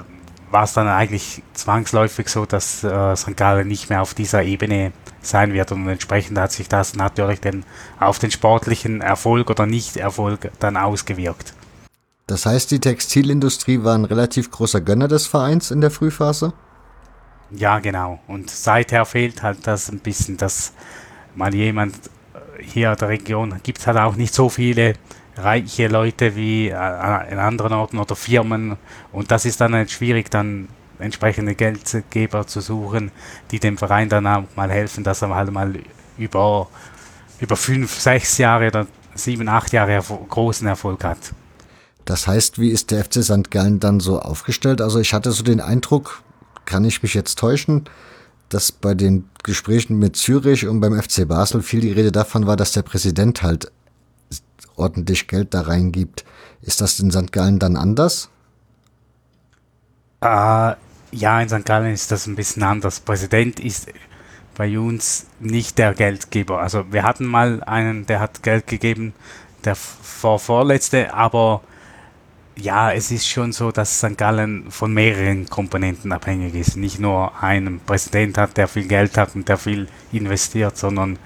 war es dann eigentlich zwangsläufig so, dass äh, St. Gallen nicht mehr auf dieser Ebene sein wird. Und entsprechend hat sich das natürlich dann auf den sportlichen Erfolg oder Nicht-Erfolg dann ausgewirkt. Das heißt, die Textilindustrie war ein relativ großer Gönner des Vereins in der Frühphase? Ja, genau. Und seither fehlt halt das ein bisschen, dass mal jemand hier in der Region gibt es halt auch nicht so viele reiche Leute wie äh, in anderen Orten oder Firmen. Und das ist dann halt schwierig, dann entsprechende Geldgeber zu suchen, die dem Verein dann auch mal helfen, dass er halt mal über, über fünf, sechs Jahre oder sieben, acht Jahre großen Erfolg hat. Das heißt, wie ist der FC St. Gallen dann so aufgestellt? Also ich hatte so den Eindruck, kann ich mich jetzt täuschen, dass bei den Gesprächen mit Zürich und beim FC Basel viel die Rede davon war, dass der Präsident halt ordentlich Geld da reingibt. Ist das in St. Gallen dann anders? Uh, ja, in St. Gallen ist das ein bisschen anders. Präsident ist bei uns nicht der Geldgeber. Also wir hatten mal einen, der hat Geld gegeben, der vor vorletzte, aber ja, es ist schon so, dass St. Gallen von mehreren Komponenten abhängig ist. Nicht nur einen Präsident hat, der viel Geld hat und der viel investiert, sondern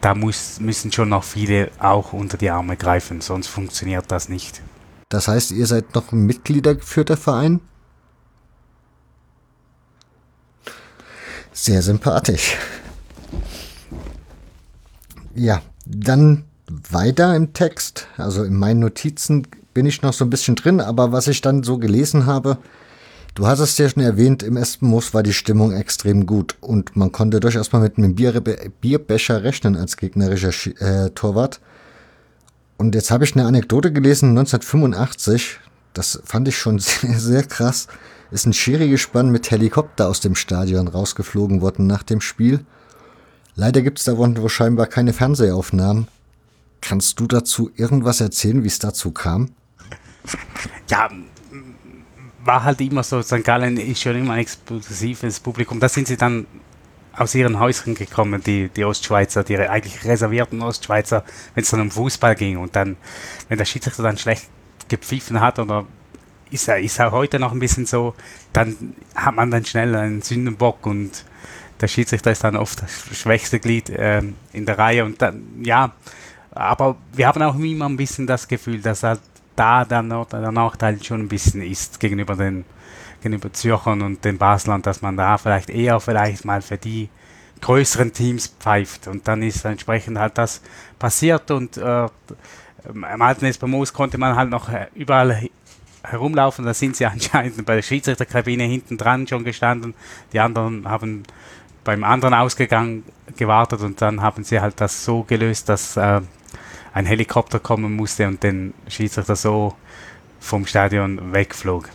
da muss, müssen schon noch viele auch unter die Arme greifen, sonst funktioniert das nicht. Das heißt, ihr seid noch ein mitgliedergeführter Verein? Sehr sympathisch. Ja, dann weiter im Text. Also in meinen Notizen bin ich noch so ein bisschen drin, aber was ich dann so gelesen habe, du hast es ja schon erwähnt, im Espenmoos war die Stimmung extrem gut und man konnte durchaus mal mit einem Bier Bierbecher rechnen als gegnerischer äh, Torwart. Und jetzt habe ich eine Anekdote gelesen, 1985, das fand ich schon sehr, sehr krass ist ein Schiri-Gespann mit Helikopter aus dem Stadion rausgeflogen worden nach dem Spiel. Leider gibt es da wohl scheinbar keine Fernsehaufnahmen. Kannst du dazu irgendwas erzählen, wie es dazu kam? Ja, war halt immer so, St. Gallen ist schon immer ein explosives Publikum. Da sind sie dann aus ihren Häusern gekommen, die, die Ostschweizer, die eigentlich reservierten Ostschweizer, wenn es dann um Fußball ging. Und dann, wenn der Schiedsrichter dann schlecht gepfiffen hat oder ist ja ist auch heute noch ein bisschen so, dann hat man dann schnell einen Sündenbock und der Schiedsrichter ist dann oft das schwächste Glied äh, in der Reihe und dann, ja, aber wir haben auch immer ein bisschen das Gefühl, dass halt da dann der Nachteil schon ein bisschen ist gegenüber den gegenüber Zürchern und den Baslern, dass man da vielleicht eher vielleicht mal für die größeren Teams pfeift und dann ist entsprechend halt das passiert und äh, im alten Espremos konnte man halt noch äh, überall herumlaufen. Da sind sie anscheinend bei der Schiedsrichterkabine hinten dran schon gestanden. Die anderen haben beim anderen Ausgegang gewartet und dann haben sie halt das so gelöst, dass äh, ein Helikopter kommen musste und den Schiedsrichter so vom Stadion wegflog.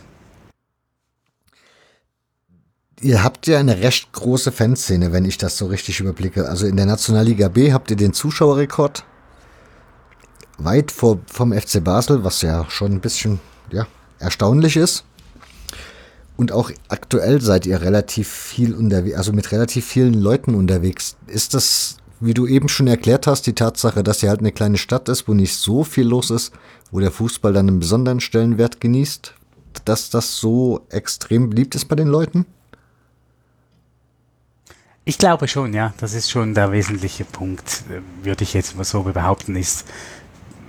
Ihr habt ja eine recht große Fanszene, wenn ich das so richtig überblicke. Also in der Nationalliga B habt ihr den Zuschauerrekord weit vor, vom FC Basel, was ja schon ein bisschen ja, erstaunlich ist. Und auch aktuell seid ihr relativ viel unterwegs, also mit relativ vielen Leuten unterwegs. Ist das, wie du eben schon erklärt hast, die Tatsache, dass ihr halt eine kleine Stadt ist, wo nicht so viel los ist, wo der Fußball dann einen besonderen Stellenwert genießt, dass das so extrem beliebt ist bei den Leuten? Ich glaube schon, ja. Das ist schon der wesentliche Punkt, äh, würde ich jetzt mal so behaupten, ist,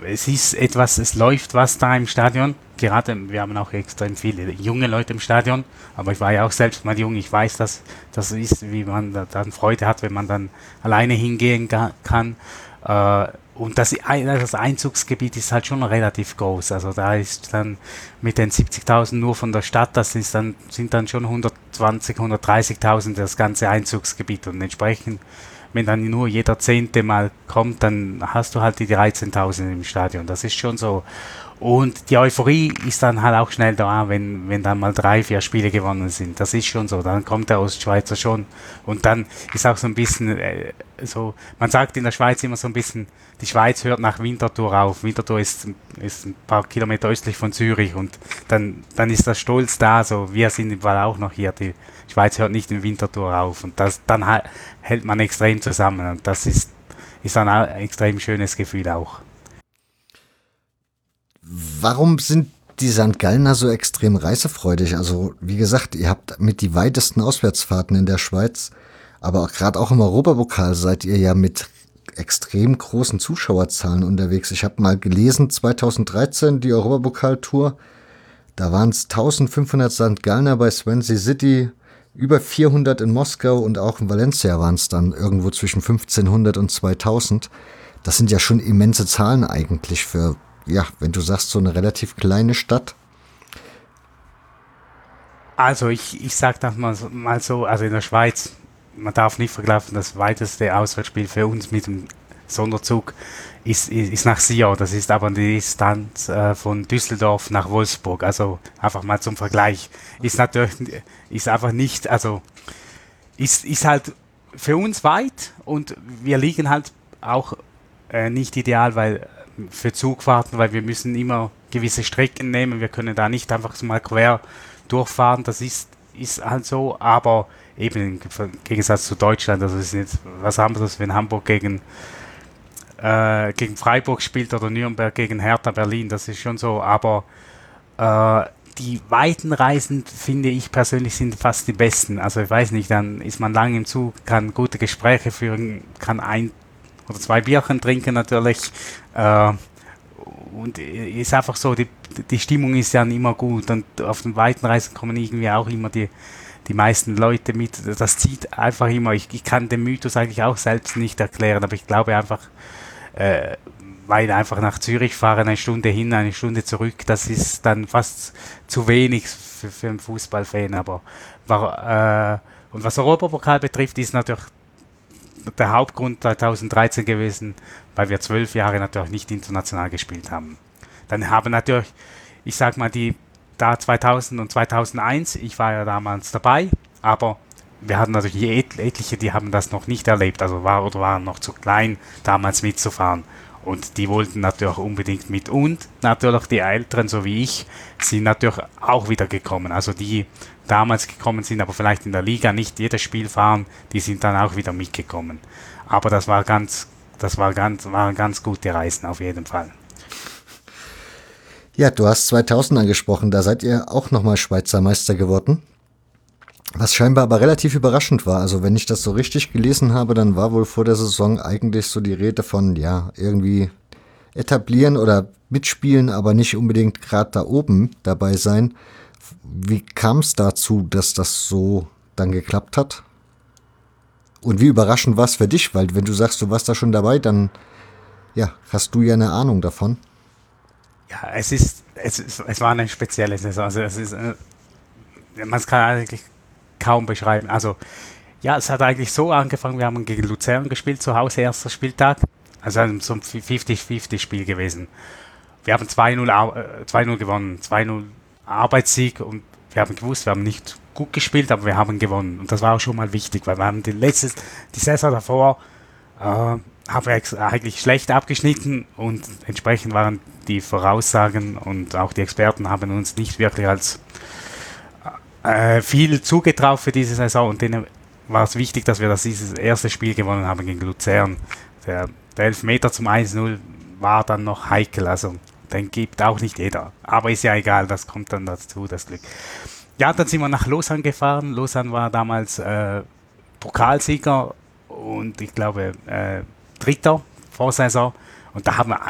es ist etwas, es läuft was da im Stadion. Gerade, wir haben auch extrem viele junge Leute im Stadion, aber ich war ja auch selbst mal jung. Ich weiß, dass das ist, wie man da, dann Freude hat, wenn man dann alleine hingehen kann. Äh, und das, das Einzugsgebiet ist halt schon relativ groß. Also da ist dann mit den 70.000 nur von der Stadt, das ist dann, sind dann schon 120, 130.000 das ganze Einzugsgebiet. Und entsprechend wenn dann nur jeder Zehnte mal kommt, dann hast du halt die 13.000 im Stadion. Das ist schon so. Und die Euphorie ist dann halt auch schnell da, wenn, wenn dann mal drei, vier Spiele gewonnen sind. Das ist schon so. Dann kommt der Ostschweizer schon. Und dann ist auch so ein bisschen äh, so, man sagt in der Schweiz immer so ein bisschen, die Schweiz hört nach Winterthur auf. Winterthur ist, ist ein paar Kilometer östlich von Zürich und dann, dann ist der Stolz da. So, wir sind im Fall auch noch hier. Die Schweiz hört nicht in Winterthur auf. Und das, dann hält man extrem zusammen. Und das ist, ist dann ein extrem schönes Gefühl auch. Warum sind die St. Gallner so extrem reisefreudig? Also, wie gesagt, ihr habt mit die weitesten Auswärtsfahrten in der Schweiz, aber gerade auch im Europapokal seid ihr ja mit extrem großen Zuschauerzahlen unterwegs. Ich habe mal gelesen, 2013 die Europapokaltour, da waren es 1500 St. Gallner bei Swansea City, über 400 in Moskau und auch in Valencia waren es dann irgendwo zwischen 1500 und 2000. Das sind ja schon immense Zahlen eigentlich für, ja, wenn du sagst, so eine relativ kleine Stadt. Also ich, ich sag das mal, also in der Schweiz, man darf nicht vergleichen, das weiteste Auswärtsspiel für uns mit dem Sonderzug ist, ist nach Sion. Das ist aber die Distanz äh, von Düsseldorf nach Wolfsburg. Also einfach mal zum Vergleich. Ist natürlich, ist einfach nicht, also ist, ist halt für uns weit und wir liegen halt auch äh, nicht ideal, weil für Zugfahrten, weil wir müssen immer gewisse Strecken nehmen. Wir können da nicht einfach mal quer durchfahren. Das ist, ist halt so, aber eben im Gegensatz zu Deutschland, also ist nicht was anderes, wenn Hamburg gegen äh, gegen Freiburg spielt oder Nürnberg gegen Hertha Berlin, das ist schon so, aber äh, die weiten Reisen, finde ich persönlich, sind fast die besten. Also ich weiß nicht, dann ist man lange im Zug, kann gute Gespräche führen, kann ein oder zwei Bierchen trinken natürlich. Äh, und ist einfach so, die, die Stimmung ist ja immer gut und auf den weiten Reisen kommen irgendwie auch immer die, die meisten Leute mit. Das zieht einfach immer. Ich, ich kann den Mythos eigentlich auch selbst nicht erklären, aber ich glaube einfach, äh, weil einfach nach Zürich fahren, eine Stunde hin, eine Stunde zurück, das ist dann fast zu wenig für, für einen Fußballfan. Aber war, äh, und was Europapokal betrifft, ist natürlich der Hauptgrund 2013 gewesen, weil wir zwölf Jahre natürlich nicht international gespielt haben. Dann haben natürlich, ich sag mal, die da 2000 und 2001, ich war ja damals dabei, aber wir hatten natürlich etliche, die haben das noch nicht erlebt, also war oder waren noch zu klein, damals mitzufahren. Und die wollten natürlich unbedingt mit. Und natürlich die Älteren, so wie ich, sind natürlich auch wieder gekommen. Also die damals gekommen sind, aber vielleicht in der Liga nicht jedes Spiel fahren, die sind dann auch wieder mitgekommen. Aber das war ganz, das war ganz, waren ganz gute Reisen auf jeden Fall. Ja, du hast 2000 angesprochen, da seid ihr auch nochmal Schweizer Meister geworden. Was scheinbar aber relativ überraschend war. Also wenn ich das so richtig gelesen habe, dann war wohl vor der Saison eigentlich so die Rede von, ja, irgendwie etablieren oder mitspielen, aber nicht unbedingt gerade da oben dabei sein. Wie kam es dazu, dass das so dann geklappt hat? Und wie überraschend war es für dich? Weil wenn du sagst, du warst da schon dabei, dann ja, hast du ja eine Ahnung davon. Ja, es ist, es, ist, es war eine spezielle Saison. Also es ist, äh, man kann eigentlich kaum beschreiben. Also ja, es hat eigentlich so angefangen, wir haben gegen Luzern gespielt, zu Hause, erster Spieltag. Also so ein 50-50-Spiel gewesen. Wir haben 2-0 äh, gewonnen, 2-0 Arbeitssieg und wir haben gewusst, wir haben nicht gut gespielt, aber wir haben gewonnen. Und das war auch schon mal wichtig, weil wir haben die letzte, die Saison davor äh, haben wir eigentlich schlecht abgeschnitten und entsprechend waren die Voraussagen und auch die Experten haben uns nicht wirklich als äh, viel zugetraut für diese Saison und denen war es wichtig, dass wir das dieses erste Spiel gewonnen haben gegen Luzern. Der, der Elfmeter zum 1-0 war dann noch heikel, also den gibt auch nicht jeder. Aber ist ja egal, das kommt dann dazu, das Glück. Ja, dann sind wir nach Lausanne gefahren. Lausanne war damals äh, Pokalsieger und ich glaube äh, Dritter vor Saison. Und da haben wir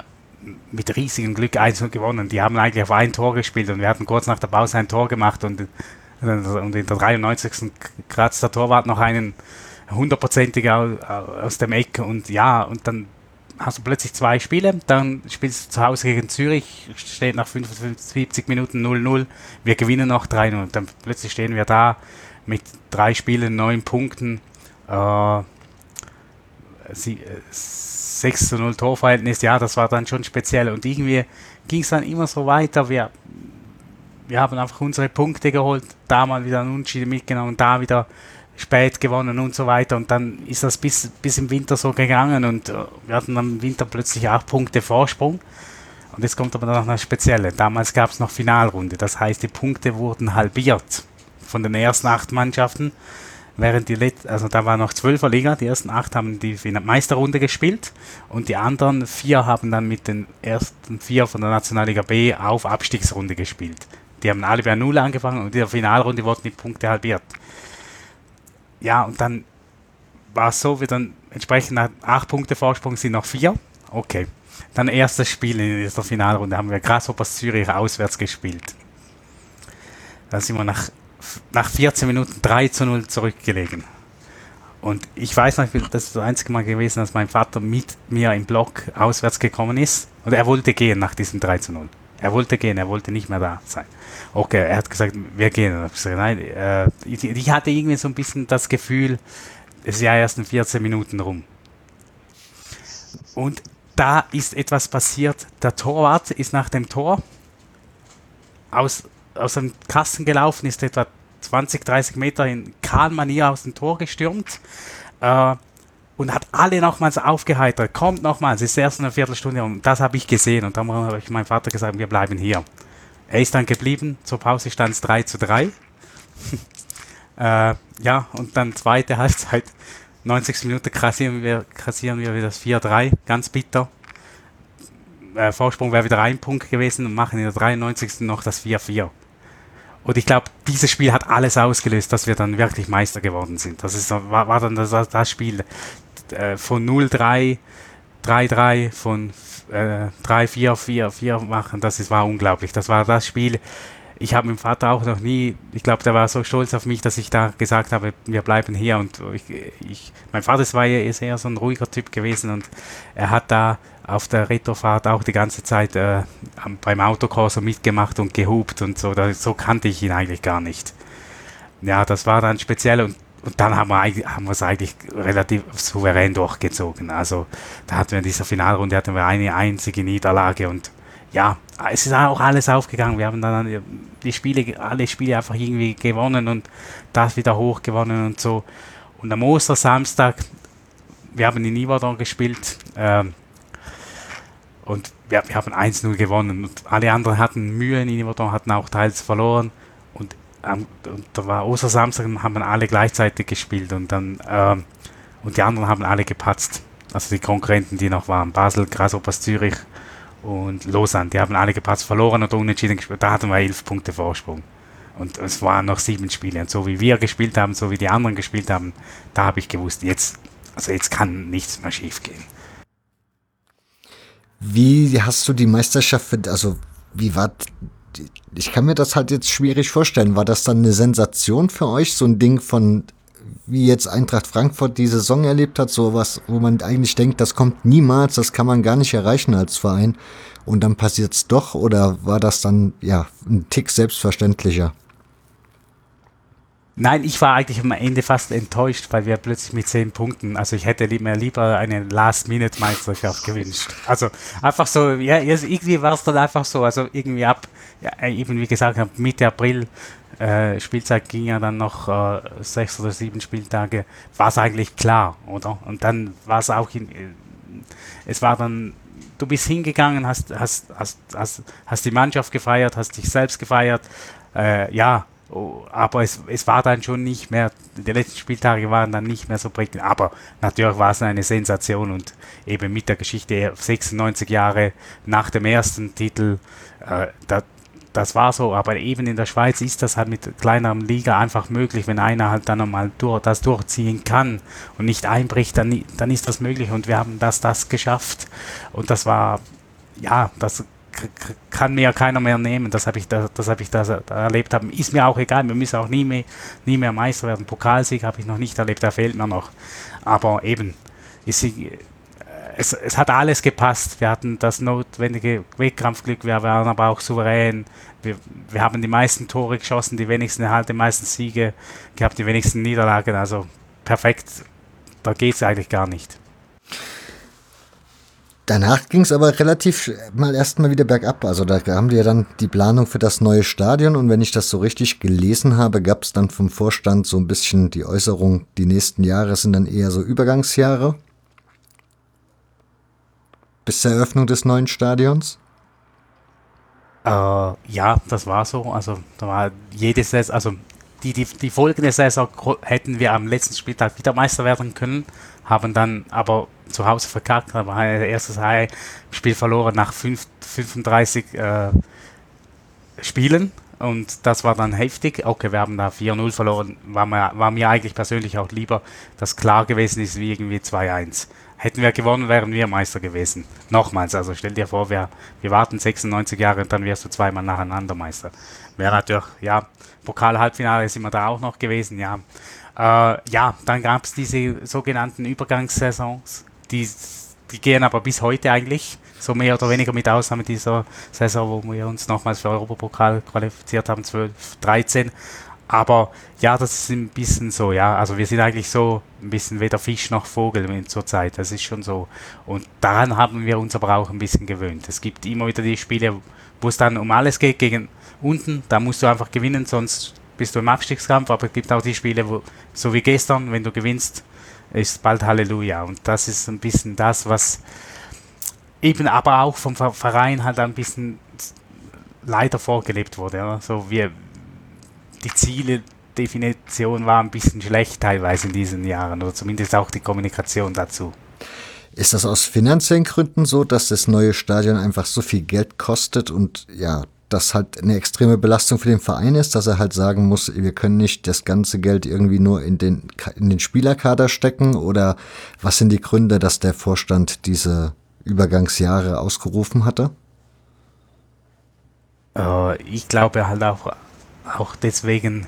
mit riesigem Glück 1 gewonnen. Die haben eigentlich auf ein Tor gespielt und wir hatten kurz nach der Pause ein Tor gemacht und und in der 93. kratzt der Torwart noch einen hundertprozentiger aus dem Eck und ja, und dann hast du plötzlich zwei Spiele, dann spielst du zu Hause gegen Zürich, steht nach 75 Minuten 0-0, wir gewinnen noch 3-0, dann plötzlich stehen wir da mit drei Spielen, neun Punkten, äh, 6 zu 0 Torverhältnis, ja, das war dann schon speziell. Und irgendwie ging es dann immer so weiter, wir wir haben einfach unsere Punkte geholt, da mal wieder einen Unentschieden mitgenommen, da wieder spät gewonnen und so weiter. Und dann ist das bis, bis im Winter so gegangen und äh, wir hatten im Winter plötzlich auch Punkte Vorsprung. Und jetzt kommt aber noch eine spezielle. Damals gab es noch Finalrunde, das heißt, die Punkte wurden halbiert von den ersten acht Mannschaften. Während die Let also da war noch zwölfer Liga, die ersten acht haben die Meisterrunde gespielt und die anderen vier haben dann mit den ersten vier von der Nationalliga B auf Abstiegsrunde gespielt. Die haben alle bei Null angefangen und in der Finalrunde wurden die Punkte halbiert. Ja, und dann war es so, wie dann entsprechend nach acht Punkte Vorsprung sind noch vier. Okay. Dann erstes Spiel in dieser Finalrunde haben wir Grasshoppers Zürich auswärts gespielt. Da sind wir nach, nach 14 Minuten 3 zu 0 zurückgelegen. Und ich weiß noch, das ist das einzige Mal gewesen, dass mein Vater mit mir im Block auswärts gekommen ist. Und er wollte gehen nach diesem 3 zu 0. Er wollte gehen, er wollte nicht mehr da sein. Okay, er hat gesagt, wir gehen. Ich nein, äh, ich, hatte irgendwie so ein bisschen das Gefühl, es ist ja erst in 14 Minuten rum. Und da ist etwas passiert. Der Torwart ist nach dem Tor aus, aus dem Kasten gelaufen, ist etwa 20, 30 Meter in Kran-Manier aus dem Tor gestürmt äh, und hat alle nochmals aufgeheitert. Kommt nochmals, ist erst eine Viertelstunde und das habe ich gesehen. Und dann habe ich meinem Vater gesagt, wir bleiben hier. Er ist dann geblieben, zur Pause stand es 3 zu 3. äh, ja, und dann zweite Halbzeit, 90. Minute kassieren wir, kassieren wir wieder das 4-3, ganz bitter. Äh, Vorsprung wäre wieder ein Punkt gewesen und machen in der 93. noch das 4-4. Und ich glaube, dieses Spiel hat alles ausgelöst, dass wir dann wirklich Meister geworden sind. Das ist, war, war dann das, das Spiel äh, von 0-3, 3-3, von äh, 3-4, 4-4 machen. Das ist, war unglaublich. Das war das Spiel, ich habe mit dem Vater auch noch nie, ich glaube, der war so stolz auf mich, dass ich da gesagt habe, wir bleiben hier. Und ich, ich mein Vater war ja eher so ein ruhiger Typ gewesen und er hat da auf der Retrofahrt auch die ganze Zeit äh, beim Autokorso mitgemacht und gehupt und so. Da, so kannte ich ihn eigentlich gar nicht. Ja, das war dann speziell und, und dann haben wir, haben wir es eigentlich relativ souverän durchgezogen. Also da hatten wir in dieser Finalrunde hatten wir eine einzige Niederlage und ja, es ist auch alles aufgegangen. Wir haben dann die Spiele, alle Spiele einfach irgendwie gewonnen und das wieder hoch gewonnen und so. Und am Ostersamstag, wir haben in Iverdon gespielt ähm, und wir, wir haben 1-0 gewonnen. Und alle anderen hatten Mühe in Iverdon, hatten auch teils verloren. Und, ähm, und da war Ostersamstag, haben alle gleichzeitig gespielt und dann ähm, und die anderen haben alle gepatzt. Also die Konkurrenten, die noch waren. Basel, Grasshoppers Zürich und Lausanne. Die haben alle gepasst, verloren oder unentschieden gespielt. Da hatten wir elf Punkte Vorsprung. Und es waren noch sieben Spiele. Und so wie wir gespielt haben, so wie die anderen gespielt haben, da habe ich gewusst, jetzt, also jetzt kann nichts mehr schief gehen. Wie hast du die Meisterschaft, also wie war, ich kann mir das halt jetzt schwierig vorstellen. War das dann eine Sensation für euch, so ein Ding von, wie jetzt Eintracht Frankfurt die Saison erlebt hat, sowas, wo man eigentlich denkt, das kommt niemals, das kann man gar nicht erreichen als Verein. Und dann passiert es doch oder war das dann ja ein Tick selbstverständlicher? Nein, ich war eigentlich am Ende fast enttäuscht, weil wir plötzlich mit zehn Punkten, also ich hätte mir lieber eine Last-Minute-Meisterschaft gewünscht. Also einfach so, ja, irgendwie war es dann einfach so, also irgendwie ab, ja, eben wie gesagt, Mitte April äh, Spielzeit ging ja dann noch äh, sechs oder sieben Spieltage, war es eigentlich klar, oder? Und dann war es auch, in, äh, es war dann, du bist hingegangen, hast, hast, hast, hast, hast die Mannschaft gefeiert, hast dich selbst gefeiert, äh, ja, oh, aber es, es war dann schon nicht mehr, die letzten Spieltage waren dann nicht mehr so prägend, aber natürlich war es eine Sensation und eben mit der Geschichte 96 Jahre nach dem ersten Titel, äh, da, das war so, aber eben in der Schweiz ist das halt mit kleinerem Liga einfach möglich, wenn einer halt dann nochmal durch, das durchziehen kann und nicht einbricht, dann, dann ist das möglich und wir haben das, das geschafft und das war, ja, das kann mir keiner mehr nehmen, das habe ich, da, das habe ich da, da erlebt haben, ist mir auch egal, wir müssen auch nie mehr, nie mehr Meister werden, Pokalsieg habe ich noch nicht erlebt, da fehlt mir noch, aber eben, ist, es, es hat alles gepasst. Wir hatten das notwendige Wettkampfglück, wir waren aber auch souverän. Wir, wir haben die meisten Tore geschossen, die wenigsten Erhalte, die meisten Siege gehabt, die wenigsten Niederlagen. Also perfekt, da geht es eigentlich gar nicht. Danach ging es aber relativ mal erstmal wieder bergab. Also da haben wir ja dann die Planung für das neue Stadion und wenn ich das so richtig gelesen habe, gab es dann vom Vorstand so ein bisschen die Äußerung, die nächsten Jahre sind dann eher so Übergangsjahre bis zur Eröffnung des neuen Stadions? Äh, ja, das war so. Also da war jedes Saison, also die, die, die folgende Saison hätten wir am letzten Spieltag wieder Meister werden können, haben dann aber zu Hause verkackt, haben ein erstes Spiel verloren nach 5, 35 äh, Spielen und das war dann heftig. Okay, wir haben da 4-0 verloren, war mir, war mir eigentlich persönlich auch lieber, dass klar gewesen ist wie irgendwie 2-1. Hätten wir gewonnen, wären wir Meister gewesen. Nochmals, also stell dir vor, wir, wir warten 96 Jahre und dann wirst du zweimal nacheinander Meister. Wäre natürlich, ja, Pokal-Halbfinale sind wir da auch noch gewesen, ja. Äh, ja, dann gab es diese sogenannten Übergangssaisons, die, die gehen aber bis heute eigentlich, so mehr oder weniger mit Ausnahme dieser Saison, wo wir uns nochmals für Europapokal qualifiziert haben, 12, 13. aber ja, das ist ein bisschen so, ja. Also wir sind eigentlich so ein bisschen weder Fisch noch Vogel zur Zeit. Das ist schon so. Und daran haben wir uns aber auch ein bisschen gewöhnt. Es gibt immer wieder die Spiele, wo es dann um alles geht gegen unten. Da musst du einfach gewinnen, sonst bist du im Abstiegskampf. Aber es gibt auch die Spiele, wo, so wie gestern, wenn du gewinnst, ist bald Halleluja. Und das ist ein bisschen das, was eben aber auch vom Verein halt ein bisschen leider vorgelebt wurde. Ja. So wir, die Ziele, Definition war ein bisschen schlecht teilweise in diesen Jahren oder zumindest auch die Kommunikation dazu. Ist das aus finanziellen Gründen so, dass das neue Stadion einfach so viel Geld kostet und ja, das halt eine extreme Belastung für den Verein ist, dass er halt sagen muss, wir können nicht das ganze Geld irgendwie nur in den, in den Spielerkader stecken oder was sind die Gründe, dass der Vorstand diese Übergangsjahre ausgerufen hatte? Äh, ich glaube halt auch, auch deswegen,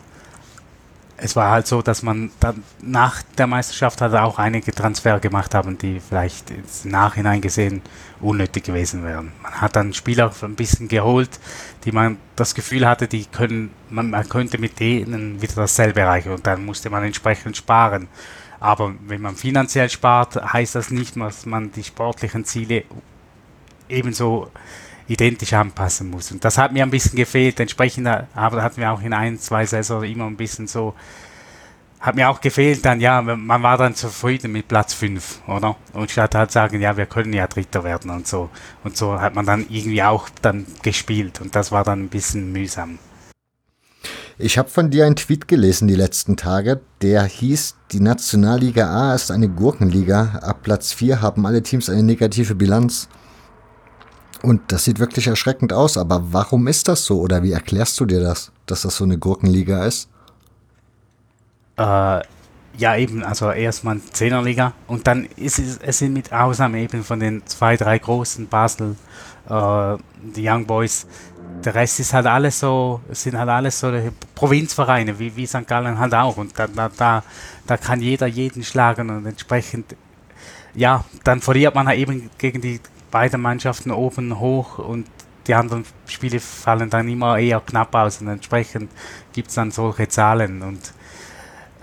es war halt so, dass man dann nach der Meisterschaft halt auch einige Transfer gemacht haben, die vielleicht im Nachhinein gesehen unnötig gewesen wären. Man hat dann Spieler ein bisschen geholt, die man das Gefühl hatte, die können, man, man könnte mit denen wieder dasselbe erreichen und dann musste man entsprechend sparen. Aber wenn man finanziell spart, heißt das nicht, dass man die sportlichen Ziele ebenso identisch anpassen muss. Und das hat mir ein bisschen gefehlt. Entsprechend aber hatten wir auch in ein, zwei Saison immer ein bisschen so, hat mir auch gefehlt dann, ja, man war dann zufrieden mit Platz 5, oder? Und statt halt sagen, ja, wir können ja Dritter werden und so. Und so hat man dann irgendwie auch dann gespielt und das war dann ein bisschen mühsam. Ich habe von dir einen Tweet gelesen die letzten Tage, der hieß, die Nationalliga A ist eine Gurkenliga. Ab Platz 4 haben alle Teams eine negative Bilanz. Und das sieht wirklich erschreckend aus, aber warum ist das so? Oder wie erklärst du dir das, dass das so eine Gurkenliga ist? Äh, ja, eben, also erstmal Zehnerliga und dann ist es, es sind mit Ausnahme eben von den zwei, drei großen Basel, äh, die Young Boys, der Rest ist halt alles so, sind halt alles so Provinzvereine, wie, wie St. Gallen halt auch. Und da, da, da, da kann jeder jeden schlagen und entsprechend, ja, dann verliert man halt eben gegen die beiden Mannschaften oben hoch und die anderen Spiele fallen dann immer eher knapp aus und entsprechend gibt es dann solche Zahlen. Und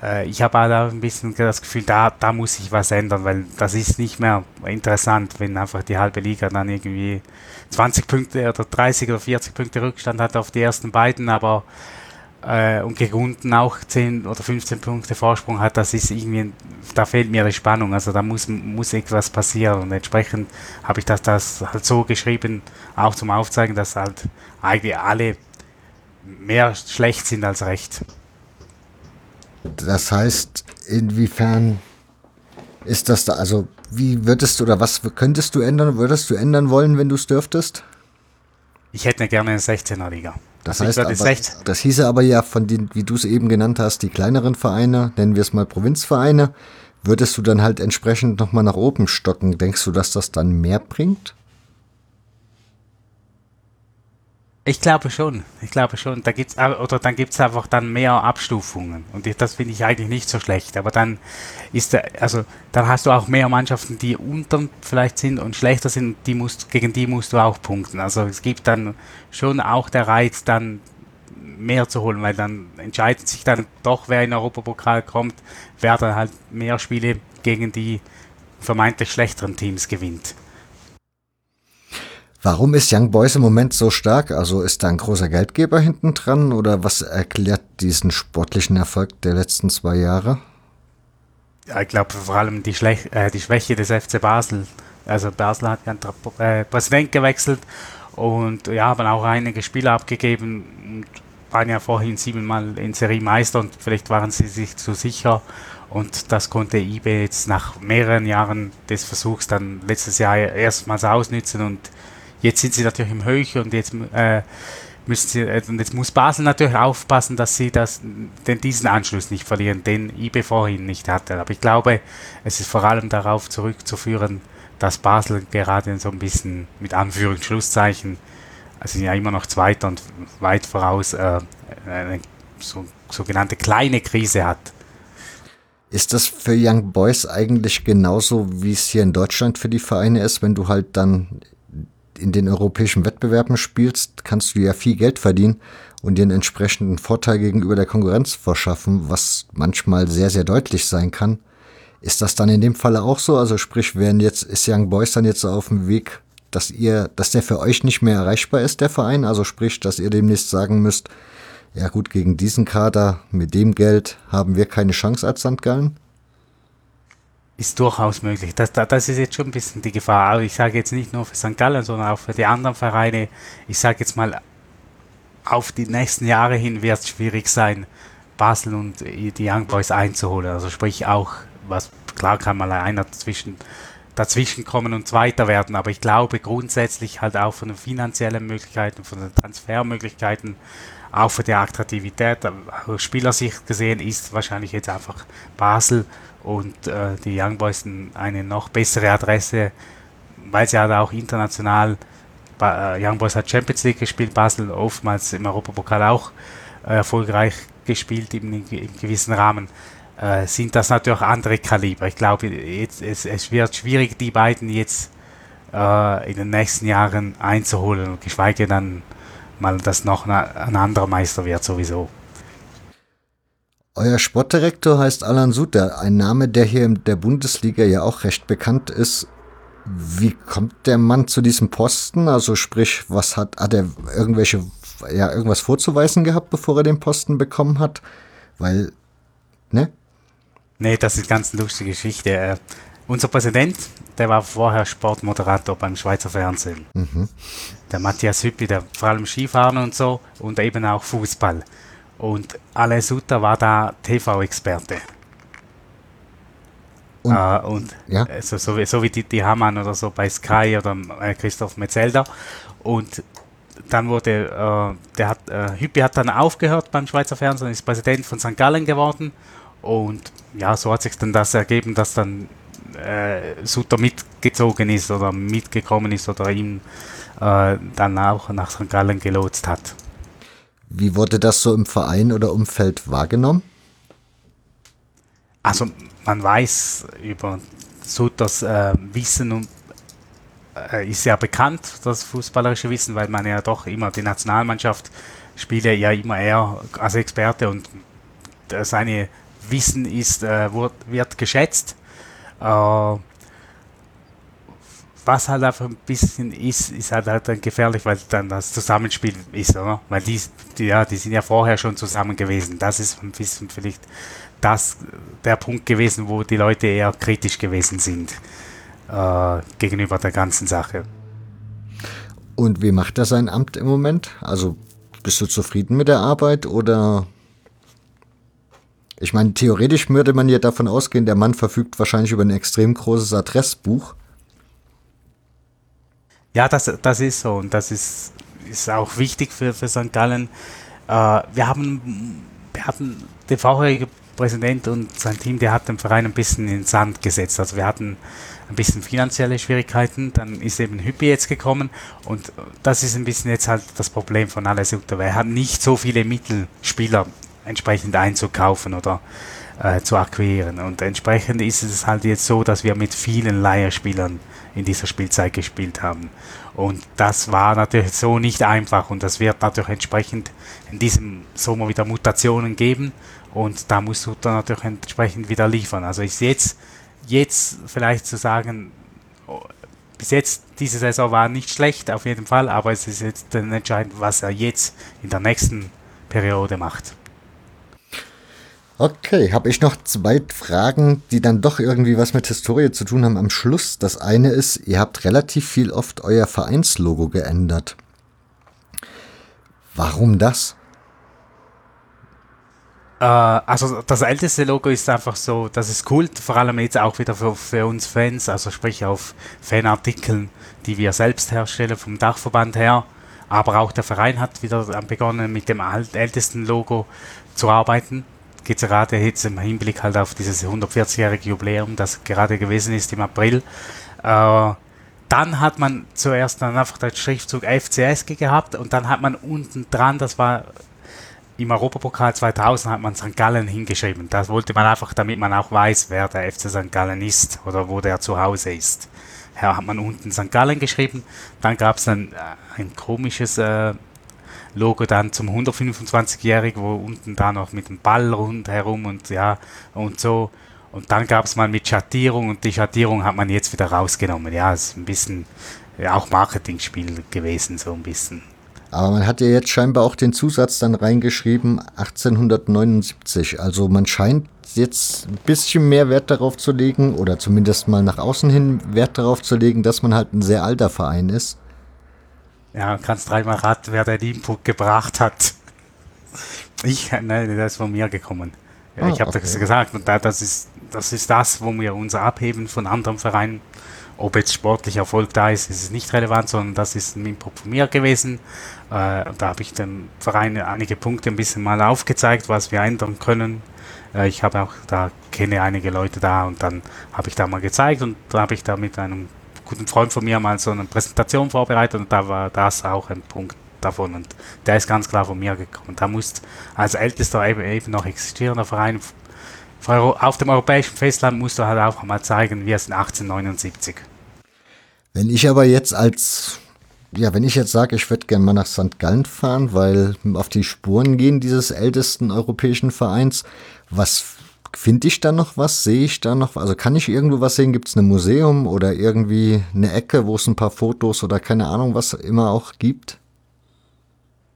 äh, ich habe auch ein bisschen das Gefühl, da, da muss sich was ändern, weil das ist nicht mehr interessant, wenn einfach die halbe Liga dann irgendwie 20 Punkte oder 30 oder 40 Punkte Rückstand hat auf die ersten beiden, aber äh, und gegen auch 10 oder 15 Punkte Vorsprung hat, das ist irgendwie, da fehlt mir die Spannung. Also da muss, muss etwas passieren und entsprechend habe ich das, das halt so geschrieben, auch zum Aufzeigen, dass halt eigentlich alle mehr schlecht sind als recht. Das heißt, inwiefern ist das da, also wie würdest du oder was könntest du ändern, würdest du ändern wollen, wenn du es dürftest? Ich hätte gerne eine 16er Liga. Das heißt, aber, das hieße aber ja von den, wie du es eben genannt hast, die kleineren Vereine, nennen wir es mal Provinzvereine, würdest du dann halt entsprechend nochmal nach oben stocken. Denkst du, dass das dann mehr bringt? Ich glaube schon, ich glaube schon. Da gibt's oder dann gibt es einfach dann mehr Abstufungen und das finde ich eigentlich nicht so schlecht. Aber dann ist der, also dann hast du auch mehr Mannschaften, die unter vielleicht sind und schlechter sind. Die musst, gegen die musst du auch punkten. Also es gibt dann schon auch der Reiz, dann mehr zu holen, weil dann entscheidet sich dann doch, wer in den Europapokal kommt, wer dann halt mehr Spiele gegen die vermeintlich schlechteren Teams gewinnt. Warum ist Young Boys im Moment so stark? Also ist da ein großer Geldgeber hinten dran oder was erklärt diesen sportlichen Erfolg der letzten zwei Jahre? Ja, ich glaube vor allem die, äh, die Schwäche des FC Basel. Also Basel hat ja einen äh, Präsident gewechselt und ja, haben auch einige Spieler abgegeben und waren ja vorhin siebenmal in Serie Meister und vielleicht waren sie sich zu sicher. Und das konnte IB jetzt nach mehreren Jahren des Versuchs dann letztes Jahr erstmals ausnützen und Jetzt sind sie natürlich im Höch und jetzt äh, müssen sie, äh, und jetzt muss Basel natürlich aufpassen, dass sie das, den, diesen Anschluss nicht verlieren, den IB vorhin nicht hatte. Aber ich glaube, es ist vor allem darauf zurückzuführen, dass Basel gerade so ein bisschen mit Anführungs- Schlusszeichen, also ja immer noch Zweiter und weit voraus, äh, eine so, sogenannte kleine Krise hat. Ist das für Young Boys eigentlich genauso, wie es hier in Deutschland für die Vereine ist, wenn du halt dann in den europäischen Wettbewerben spielst, kannst du ja viel Geld verdienen und dir einen entsprechenden Vorteil gegenüber der Konkurrenz verschaffen, was manchmal sehr, sehr deutlich sein kann. Ist das dann in dem Falle auch so? Also sprich, wären jetzt, ist Young Boys dann jetzt auf dem Weg, dass ihr, dass der für euch nicht mehr erreichbar ist, der Verein? Also sprich, dass ihr demnächst sagen müsst, ja gut, gegen diesen Kader mit dem Geld haben wir keine Chance als St. Ist durchaus möglich. Das, das ist jetzt schon ein bisschen die Gefahr. Aber ich sage jetzt nicht nur für St. Gallen, sondern auch für die anderen Vereine. Ich sage jetzt mal, auf die nächsten Jahre hin wird es schwierig sein, Basel und die Young Boys einzuholen. Also sprich auch, was klar kann mal einer dazwischen, dazwischen kommen und Zweiter werden, aber ich glaube grundsätzlich halt auch von den finanziellen Möglichkeiten, von den Transfermöglichkeiten, auch für die Attraktivität aus Spielersicht gesehen ist wahrscheinlich jetzt einfach Basel und äh, die Young Boys eine noch bessere Adresse, weil sie halt auch international äh, Young Boys hat Champions League gespielt, Basel oftmals im Europapokal auch äh, erfolgreich gespielt im, im gewissen Rahmen, äh, sind das natürlich andere Kaliber. Ich glaube, jetzt, es, es wird schwierig, die beiden jetzt äh, in den nächsten Jahren einzuholen, geschweige dann mal, dass noch ein anderer Meister wird sowieso. Euer Sportdirektor heißt Alan Suter, ein Name, der hier in der Bundesliga ja auch recht bekannt ist. Wie kommt der Mann zu diesem Posten? Also sprich, was hat, hat er irgendwelche, ja, irgendwas vorzuweisen gehabt, bevor er den Posten bekommen hat? Weil, ne? Nee, das ist ganz eine lustige Geschichte. Äh, unser Präsident, der war vorher Sportmoderator beim Schweizer Fernsehen. Mhm. Der Matthias Hüppi, der vor allem Skifahren und so und eben auch Fußball. Und Ale Sutter war da TV-Experte. Und, äh, und ja. so, so, wie, so wie die, die Hamann oder so bei Sky oder äh, Christoph Metzelder. Und dann wurde, äh, der hat, äh, Hüppi hat dann aufgehört beim Schweizer Fernsehen, ist Präsident von St. Gallen geworden. Und ja, so hat sich dann das ergeben, dass dann äh, Sutter mitgezogen ist oder mitgekommen ist oder ihn äh, dann auch nach St. Gallen gelotst hat. Wie wurde das so im Verein oder Umfeld wahrgenommen? Also man weiß über Sutters äh, Wissen und äh, ist ja bekannt, das fußballerische Wissen, weil man ja doch immer die Nationalmannschaft spiele ja immer er als Experte und äh, seine Wissen ist, äh, wird, wird geschätzt. Äh, was halt einfach ein bisschen ist, ist halt, halt dann gefährlich, weil dann das Zusammenspiel ist, oder? Weil die, die, ja, die sind ja vorher schon zusammen gewesen. Das ist ein bisschen vielleicht das der Punkt gewesen, wo die Leute eher kritisch gewesen sind äh, gegenüber der ganzen Sache. Und wie macht er sein Amt im Moment? Also bist du zufrieden mit der Arbeit oder? Ich meine, theoretisch würde man ja davon ausgehen, der Mann verfügt wahrscheinlich über ein extrem großes Adressbuch. Ja, das, das ist so und das ist, ist auch wichtig für, für St. Gallen. Äh, wir haben wir hatten den vorherigen Präsident und sein Team, der hat den Verein ein bisschen in den Sand gesetzt. Also wir hatten ein bisschen finanzielle Schwierigkeiten, dann ist eben Hüppi jetzt gekommen und das ist ein bisschen jetzt halt das Problem von Alles weil er hat nicht so viele Mittel, Spieler entsprechend einzukaufen oder äh, zu akquirieren und entsprechend ist es halt jetzt so, dass wir mit vielen Leierspielern in dieser Spielzeit gespielt haben und das war natürlich so nicht einfach und das wird natürlich entsprechend in diesem Sommer wieder Mutationen geben und da musst du dann natürlich entsprechend wieder liefern. Also ist jetzt, jetzt vielleicht zu sagen, oh, bis jetzt diese Saison war nicht schlecht auf jeden Fall, aber es ist jetzt entscheidend, was er jetzt in der nächsten Periode macht. Okay, habe ich noch zwei Fragen, die dann doch irgendwie was mit Historie zu tun haben am Schluss. Das eine ist, ihr habt relativ viel oft euer Vereinslogo geändert. Warum das? Äh, also das älteste Logo ist einfach so, das ist cool, vor allem jetzt auch wieder für, für uns Fans, also sprich auf Fanartikeln, die wir selbst herstellen vom Dachverband her. Aber auch der Verein hat wieder begonnen mit dem ältesten Logo zu arbeiten. Geht gerade jetzt im Hinblick halt auf dieses 140-jährige Jubiläum, das gerade gewesen ist im April. Äh, dann hat man zuerst dann einfach den Schriftzug FCS gehabt und dann hat man unten dran, das war im Europapokal 2000 hat man St. Gallen hingeschrieben. Das wollte man einfach, damit man auch weiß, wer der FC St. Gallen ist oder wo der zu Hause ist. her hat man unten St. Gallen geschrieben. Dann gab es dann äh, ein komisches äh, Logo dann zum 125-Jährigen, wo unten da noch mit dem Ball rundherum und ja und so. Und dann gab es mal mit Schattierung und die Schattierung hat man jetzt wieder rausgenommen. Ja, ist ein bisschen ja, auch Marketingspiel gewesen, so ein bisschen. Aber man hat ja jetzt scheinbar auch den Zusatz dann reingeschrieben, 1879. Also man scheint jetzt ein bisschen mehr Wert darauf zu legen, oder zumindest mal nach außen hin Wert darauf zu legen, dass man halt ein sehr alter Verein ist. Ja, kannst dreimal raten, wer den Input gebracht hat. Ich, ne, der ist von mir gekommen. Ja, ah, ich habe okay. das gesagt, und das ist, das ist das, wo wir uns abheben von anderen Vereinen. Ob jetzt sportlicher Erfolg da ist, ist es nicht relevant, sondern das ist ein Input von mir gewesen. Äh, da habe ich dem Verein einige Punkte ein bisschen mal aufgezeigt, was wir ändern können. Äh, ich habe auch da kenne einige Leute da und dann habe ich da mal gezeigt und da habe ich da mit einem guten Freund von mir mal so eine Präsentation vorbereitet und da war das auch ein Punkt davon und der ist ganz klar von mir gekommen. Da muss als ältester eben, eben noch existierender Verein auf dem europäischen Festland musst du halt auch mal zeigen, wie es in 1879. Wenn ich aber jetzt als, ja, wenn ich jetzt sage, ich würde gerne mal nach St. Gallen fahren, weil auf die Spuren gehen dieses ältesten europäischen Vereins, was Finde ich da noch was? Sehe ich da noch was? Also kann ich irgendwo was sehen? Gibt es ein Museum oder irgendwie eine Ecke, wo es ein paar Fotos oder keine Ahnung, was immer auch gibt?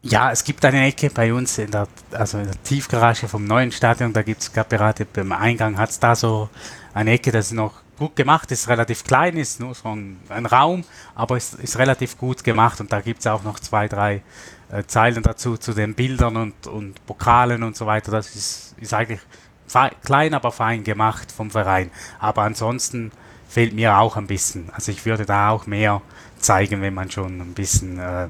Ja, es gibt eine Ecke bei uns in der, also in der Tiefgarage vom neuen Stadion. Da gibt es gerade beim Eingang hat es da so eine Ecke, das ist noch gut gemacht, ist relativ klein, ist nur so ein, ein Raum, aber ist, ist relativ gut gemacht und da gibt es auch noch zwei, drei äh, Zeilen dazu zu den Bildern und, und Pokalen und so weiter. Das ist, ist eigentlich klein, aber fein gemacht vom Verein. Aber ansonsten fehlt mir auch ein bisschen. Also ich würde da auch mehr zeigen, wenn man schon ein bisschen äh,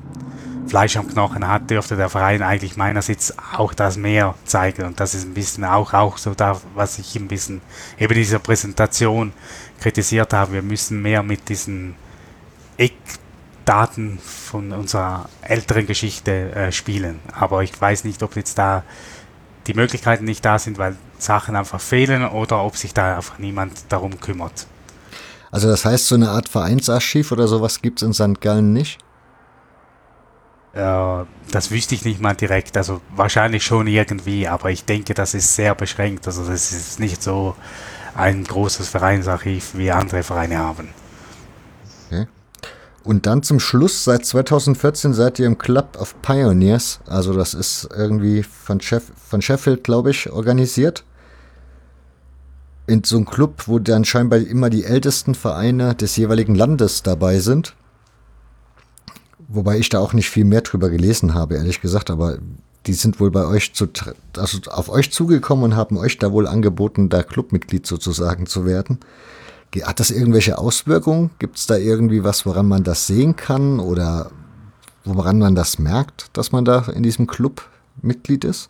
Fleisch am Knochen hat, dürfte der Verein eigentlich meinerseits auch das mehr zeigen. Und das ist ein bisschen auch, auch so da, was ich ein bisschen eben dieser Präsentation kritisiert habe. Wir müssen mehr mit diesen Eckdaten von unserer älteren Geschichte äh, spielen. Aber ich weiß nicht, ob jetzt da die Möglichkeiten nicht da sind, weil Sachen einfach fehlen oder ob sich da einfach niemand darum kümmert. Also das heißt, so eine Art Vereinsarchiv oder sowas gibt es in St. Gallen nicht? Äh, das wüsste ich nicht mal direkt. Also wahrscheinlich schon irgendwie, aber ich denke, das ist sehr beschränkt. Also das ist nicht so ein großes Vereinsarchiv, wie andere Vereine haben. Okay. Und dann zum Schluss, seit 2014 seid ihr im Club of Pioneers. Also das ist irgendwie von, Sheff von Sheffield, glaube ich, organisiert. In so einem Club, wo dann scheinbar immer die ältesten Vereine des jeweiligen Landes dabei sind. Wobei ich da auch nicht viel mehr drüber gelesen habe, ehrlich gesagt, aber die sind wohl bei euch zu, also auf euch zugekommen und haben euch da wohl angeboten, da Clubmitglied sozusagen zu werden. Hat das irgendwelche Auswirkungen? Gibt es da irgendwie was, woran man das sehen kann oder woran man das merkt, dass man da in diesem Club Mitglied ist?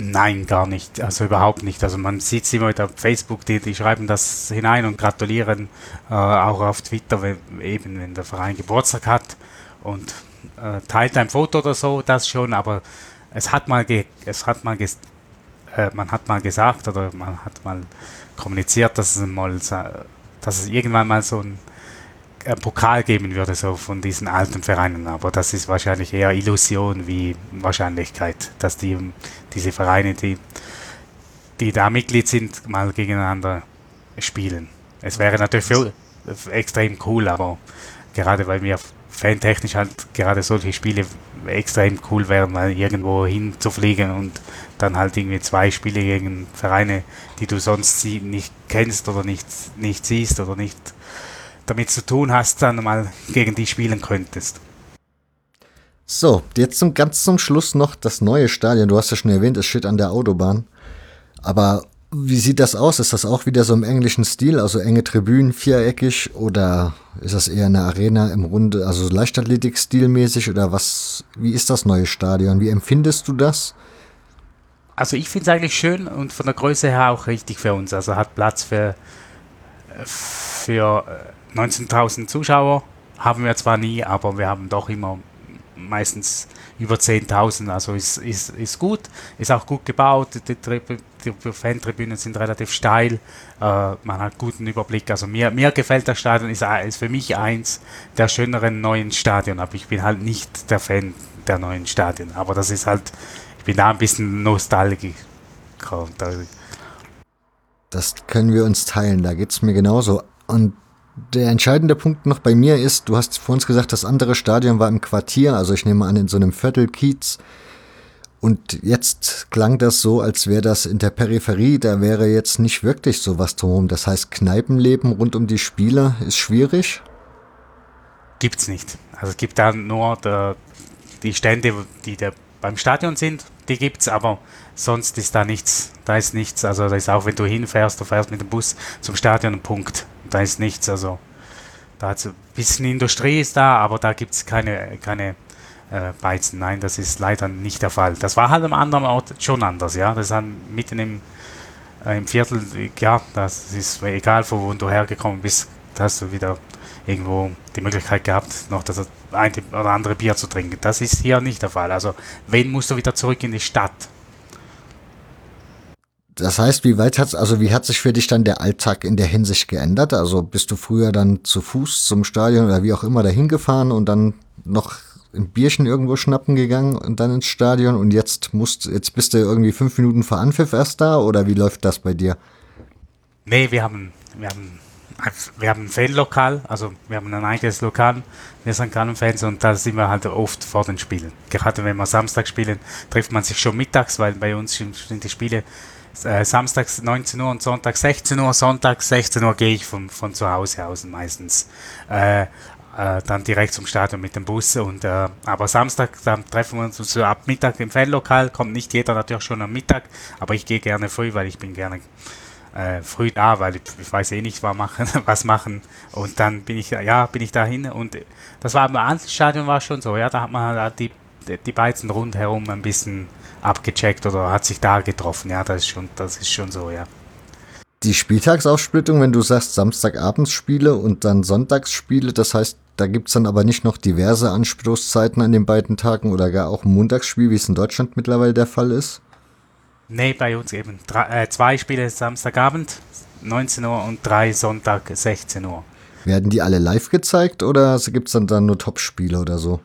Nein, gar nicht. Also überhaupt nicht. Also man sieht es immer auf Facebook, die, die schreiben das hinein und gratulieren. Äh, auch auf Twitter, wenn, eben wenn der Verein Geburtstag hat und äh, teilt ein Foto oder so, das schon. Aber es hat mal, es hat mal, äh, man hat mal gesagt oder man hat mal kommuniziert, dass es mal, dass es irgendwann mal so ein, Pokal geben würde, so von diesen alten Vereinen. Aber das ist wahrscheinlich eher Illusion wie Wahrscheinlichkeit, dass die, diese Vereine, die, die da Mitglied sind, mal gegeneinander spielen. Es wäre natürlich für, extrem cool, aber gerade weil wir fantechnisch halt gerade solche Spiele extrem cool wären, mal irgendwo hinzufliegen und dann halt irgendwie zwei Spiele gegen Vereine, die du sonst nicht kennst oder nicht, nicht siehst oder nicht damit zu tun hast, dann mal gegen die spielen könntest. So, jetzt zum ganz zum Schluss noch das neue Stadion. Du hast ja schon erwähnt, es steht an der Autobahn. Aber wie sieht das aus? Ist das auch wieder so im englischen Stil, also enge Tribünen, viereckig oder ist das eher eine Arena im Runde, also Leichtathletik-stilmäßig oder was? Wie ist das neue Stadion? Wie empfindest du das? Also ich finde es eigentlich schön und von der Größe her auch richtig für uns. Also hat Platz für, für 19.000 äh, Zuschauer. Haben wir zwar nie, aber wir haben doch immer meistens über 10.000, also ist, ist, ist gut, ist auch gut gebaut, die, die, die Fantribünen sind relativ steil, äh, man hat guten Überblick, also mir, mir gefällt das Stadion, ist, ist für mich eins der schöneren neuen Stadien, aber ich bin halt nicht der Fan der neuen Stadien, aber das ist halt, ich bin da ein bisschen nostalgisch. Das können wir uns teilen, da geht es mir genauso. Und der entscheidende Punkt noch bei mir ist, du hast vor uns gesagt, das andere Stadion war im Quartier, also ich nehme an in so einem Viertelkiez. Und jetzt klang das so, als wäre das in der Peripherie, da wäre jetzt nicht wirklich sowas drumherum. Das heißt, Kneipenleben rund um die Spiele ist schwierig? Gibt's nicht. Also es gibt da nur der, die Stände, die da beim Stadion sind, die gibt's, aber sonst ist da nichts. Da ist nichts. Also da ist auch, wenn du hinfährst, du fährst mit dem Bus zum Stadion, Punkt da ist nichts. Also da hat ein bisschen Industrie ist da, aber da gibt es keine, keine äh, Beizen. Nein, das ist leider nicht der Fall. Das war halt am anderen Ort schon anders, ja. Das ist halt mitten im, äh, im Viertel, ja, das ist egal, von wo du hergekommen bist, da hast du wieder irgendwo die Möglichkeit gehabt, noch das eine oder andere Bier zu trinken. Das ist hier nicht der Fall. Also, wen musst du wieder zurück in die Stadt? Das heißt, wie weit hat also wie hat sich für dich dann der Alltag in der Hinsicht geändert? Also bist du früher dann zu Fuß zum Stadion oder wie auch immer dahin gefahren und dann noch ein Bierchen irgendwo schnappen gegangen und dann ins Stadion und jetzt musst jetzt bist du irgendwie fünf Minuten vor Anpfiff erst da oder wie läuft das bei dir? Nee, wir haben wir haben wir haben ein Fanlokal, also wir haben ein eigenes Lokal, wir sind Gallen-Fans und da sind wir halt oft vor den Spielen. Gerade wenn wir Samstag spielen, trifft man sich schon mittags, weil bei uns sind die Spiele äh, samstags 19 Uhr und Sonntag 16 Uhr. Sonntag 16 Uhr gehe ich von, von zu Hause aus meistens. Äh, äh, dann direkt zum Stadion mit dem Bus. Und, äh, aber Samstag, dann treffen wir uns so ab Mittag im Fanlokal. Kommt nicht jeder natürlich schon am Mittag, aber ich gehe gerne früh, weil ich bin gerne äh, früh da, weil ich, ich, weiß eh nicht, was machen, was machen. Und dann bin ich, ja, bin ich dahin. Und das war beim Stadion war schon so, ja, da hat man halt die, die Beizen rundherum ein bisschen abgecheckt oder hat sich da getroffen. Ja, das ist schon, das ist schon so, ja. Die Spieltagsaufsplittung, wenn du sagst Samstagabendsspiele und dann Sonntagsspiele, das heißt, da gibt es dann aber nicht noch diverse Anstoßzeiten an den beiden Tagen oder gar auch ein Montagsspiel, wie es in Deutschland mittlerweile der Fall ist? Nee, bei uns eben. Drei, äh, zwei Spiele Samstagabend, 19 Uhr und drei Sonntag, 16 Uhr. Werden die alle live gezeigt oder gibt es dann, dann nur Top-Spiele oder so?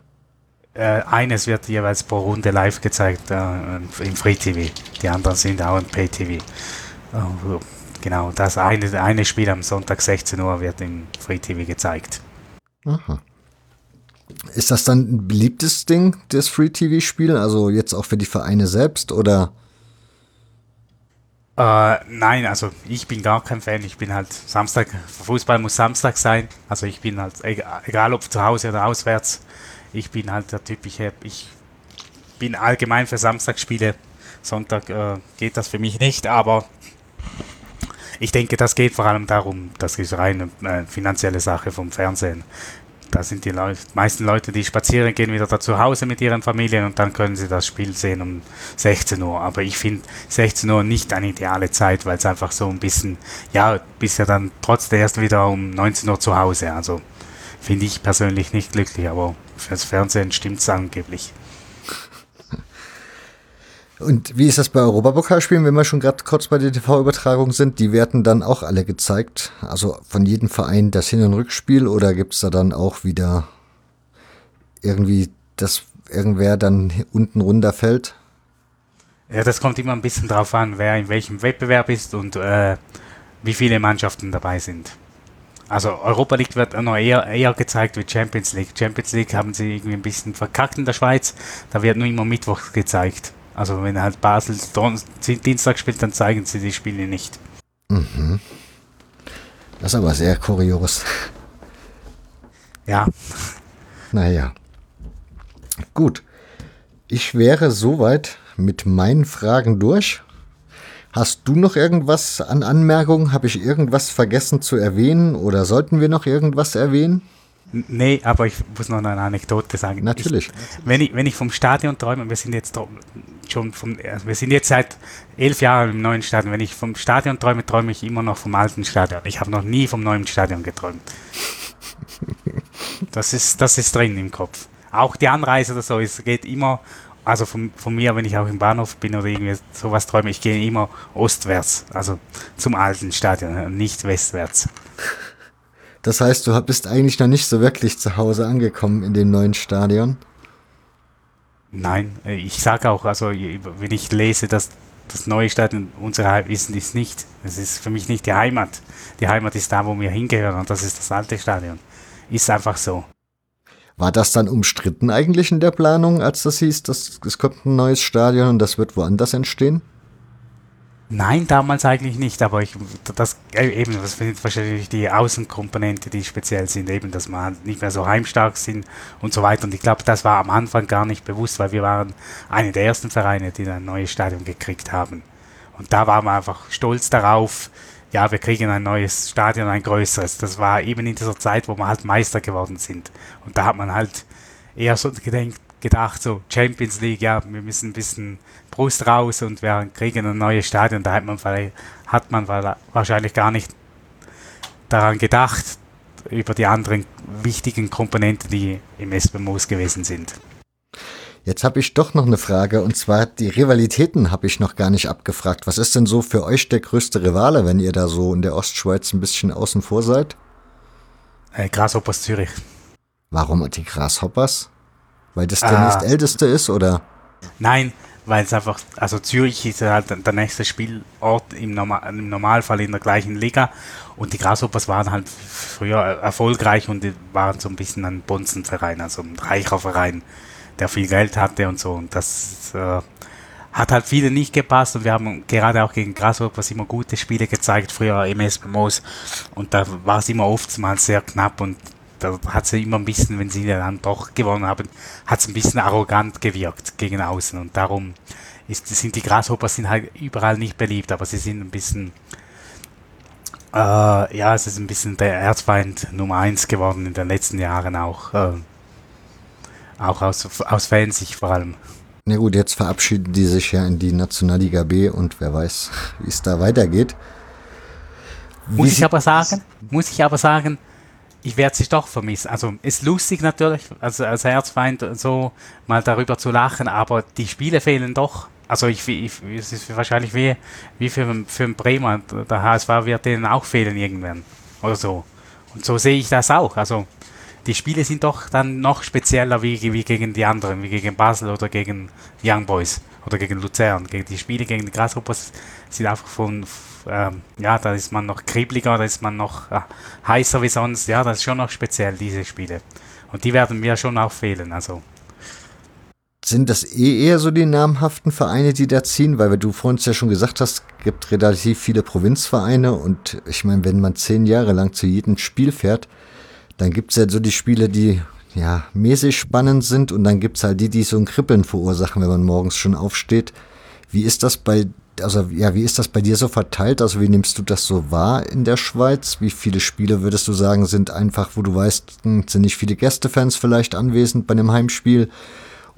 Äh, eines wird jeweils pro Runde live gezeigt äh, im Free TV. Die anderen sind auch im Pay TV. Oh, genau, das eine, eine Spiel am Sonntag 16 Uhr wird im Free TV gezeigt. Aha. Ist das dann ein beliebtes Ding, das Free TV-Spiel? Also jetzt auch für die Vereine selbst oder? Äh, nein, also ich bin gar kein Fan. Ich bin halt Samstag, Fußball muss Samstag sein. Also ich bin halt, egal, ob zu Hause oder auswärts, ich bin halt der Typ, ich, ich bin allgemein für Samstagsspiele. Sonntag äh, geht das für mich nicht, aber ich denke, das geht vor allem darum, das ist rein eine äh, finanzielle Sache vom Fernsehen. Da sind die Leute, meisten Leute, die spazieren gehen, wieder da zu Hause mit ihren Familien und dann können sie das Spiel sehen um 16 Uhr. Aber ich finde 16 Uhr nicht eine ideale Zeit, weil es einfach so ein bisschen, ja, bist ja dann trotzdem erst wieder um 19 Uhr zu Hause. Also finde ich persönlich nicht glücklich, aber Fürs Fernsehen stimmt es angeblich. Und wie ist das bei Europapokalspielen, wenn wir schon gerade kurz bei der TV-Übertragung sind? Die werden dann auch alle gezeigt. Also von jedem Verein das Hin- und Rückspiel oder gibt es da dann auch wieder irgendwie, dass irgendwer dann unten runterfällt? Ja, das kommt immer ein bisschen drauf an, wer in welchem Wettbewerb ist und äh, wie viele Mannschaften dabei sind. Also Europa League wird noch eher, eher gezeigt wie Champions League. Champions League haben sie irgendwie ein bisschen verkackt in der Schweiz. Da wird nur immer Mittwoch gezeigt. Also wenn halt Basel Dienstag spielt, dann zeigen sie die Spiele nicht. Mhm. Das ist aber sehr kurios. Ja. Naja. Gut. Ich wäre soweit mit meinen Fragen durch. Hast du noch irgendwas an Anmerkungen? Habe ich irgendwas vergessen zu erwähnen oder sollten wir noch irgendwas erwähnen? Nee, aber ich muss noch eine Anekdote sagen. Natürlich. Ich, wenn, ich, wenn ich vom Stadion träume, wir sind jetzt schon vom, also wir sind jetzt seit elf Jahren im neuen Stadion. Wenn ich vom Stadion träume, träume ich immer noch vom alten Stadion. Ich habe noch nie vom neuen Stadion geträumt. Das ist, das ist drin im Kopf. auch die Anreise oder so, es geht immer, also von, von mir, wenn ich auch im Bahnhof bin oder irgendwie sowas träume, ich gehe immer ostwärts, also zum alten Stadion, nicht westwärts. Das heißt, du bist eigentlich noch nicht so wirklich zu Hause angekommen in dem neuen Stadion? Nein, ich sage auch, also wenn ich lese, dass das neue Stadion unsere Heimat ist, ist nicht. Es ist für mich nicht die Heimat. Die Heimat ist da, wo wir hingehören und das ist das alte Stadion. Ist einfach so. War das dann umstritten eigentlich in der Planung, als das hieß, dass es kommt ein neues Stadion und das wird woanders entstehen? Nein, damals eigentlich nicht, aber ich, das äh, eben, das sind wahrscheinlich die Außenkomponente, die speziell sind, eben, dass halt nicht mehr so heimstark sind und so weiter. Und ich glaube, das war am Anfang gar nicht bewusst, weil wir waren eine der ersten Vereine, die ein neues Stadion gekriegt haben. Und da waren wir einfach stolz darauf, ja, wir kriegen ein neues Stadion, ein größeres. Das war eben in dieser Zeit, wo wir halt Meister geworden sind. Und da hat man halt eher so gedenkt, gedacht, so Champions League, ja, wir müssen ein bisschen Brust raus und wir kriegen ein neues Stadion. Da hat man, hat man wahrscheinlich gar nicht daran gedacht, über die anderen wichtigen Komponenten, die im SBMOS gewesen sind. Jetzt habe ich doch noch eine Frage und zwar die Rivalitäten habe ich noch gar nicht abgefragt. Was ist denn so für euch der größte Rivale, wenn ihr da so in der Ostschweiz ein bisschen außen vor seid? Äh, Grasshoppers Zürich. Warum die Grasshoppers? Weil das der ah. nächstälteste ist, oder? Nein, weil es einfach, also Zürich ist halt der nächste Spielort im, Normal, im Normalfall in der gleichen Liga. Und die Grasshoppers waren halt früher erfolgreich und waren so ein bisschen ein Bonzenverein, also ein reicher Verein, der viel Geld hatte und so. Und das äh, hat halt viele nicht gepasst. Und wir haben gerade auch gegen Grasshoppers immer gute Spiele gezeigt, früher im SBMOs und da war es immer oftmals sehr knapp. Und da hat sie immer ein bisschen, wenn sie dann doch gewonnen haben, hat es ein bisschen arrogant gewirkt gegen außen und darum ist, sind die Grasshoppers sind halt überall nicht beliebt, aber sie sind ein bisschen, äh, ja, es ist ein bisschen der Erzfeind Nummer 1 geworden in den letzten Jahren auch, äh, auch aus, aus Fansicht vor allem. Na gut, jetzt verabschieden die sich ja in die Nationalliga B und wer weiß, wie es da weitergeht. Wie muss ich aber sagen, muss ich aber sagen, ich werde sich doch vermissen. Also ist lustig natürlich, also als Herzfeind so mal darüber zu lachen, aber die Spiele fehlen doch. Also ich, ich es ist wahrscheinlich wie, wie für, für einen Bremer, der HSV wird denen auch fehlen irgendwann oder so. Und so sehe ich das auch. Also die Spiele sind doch dann noch spezieller wie, wie gegen die anderen, wie gegen Basel oder gegen Young Boys oder gegen Luzern. Die Spiele gegen die Grasshoppers sind einfach von, ähm, ja, da ist man noch kribliger, da ist man noch äh, heißer wie sonst. Ja, das ist schon noch speziell, diese Spiele. Und die werden mir schon auch fehlen. Also. Sind das eh eher so die namhaften Vereine, die da ziehen? Weil du vorhin ja schon gesagt hast, gibt relativ viele Provinzvereine und ich meine, wenn man zehn Jahre lang zu jedem Spiel fährt, dann gibt es ja so die Spiele, die ja mäßig spannend sind und dann gibt es halt die, die so ein Kribbeln verursachen, wenn man morgens schon aufsteht. Wie ist das bei also ja, wie ist das bei dir so verteilt? Also wie nimmst du das so wahr in der Schweiz? Wie viele Spiele würdest du sagen, sind einfach, wo du weißt, hm, sind nicht viele Gästefans vielleicht anwesend bei einem Heimspiel?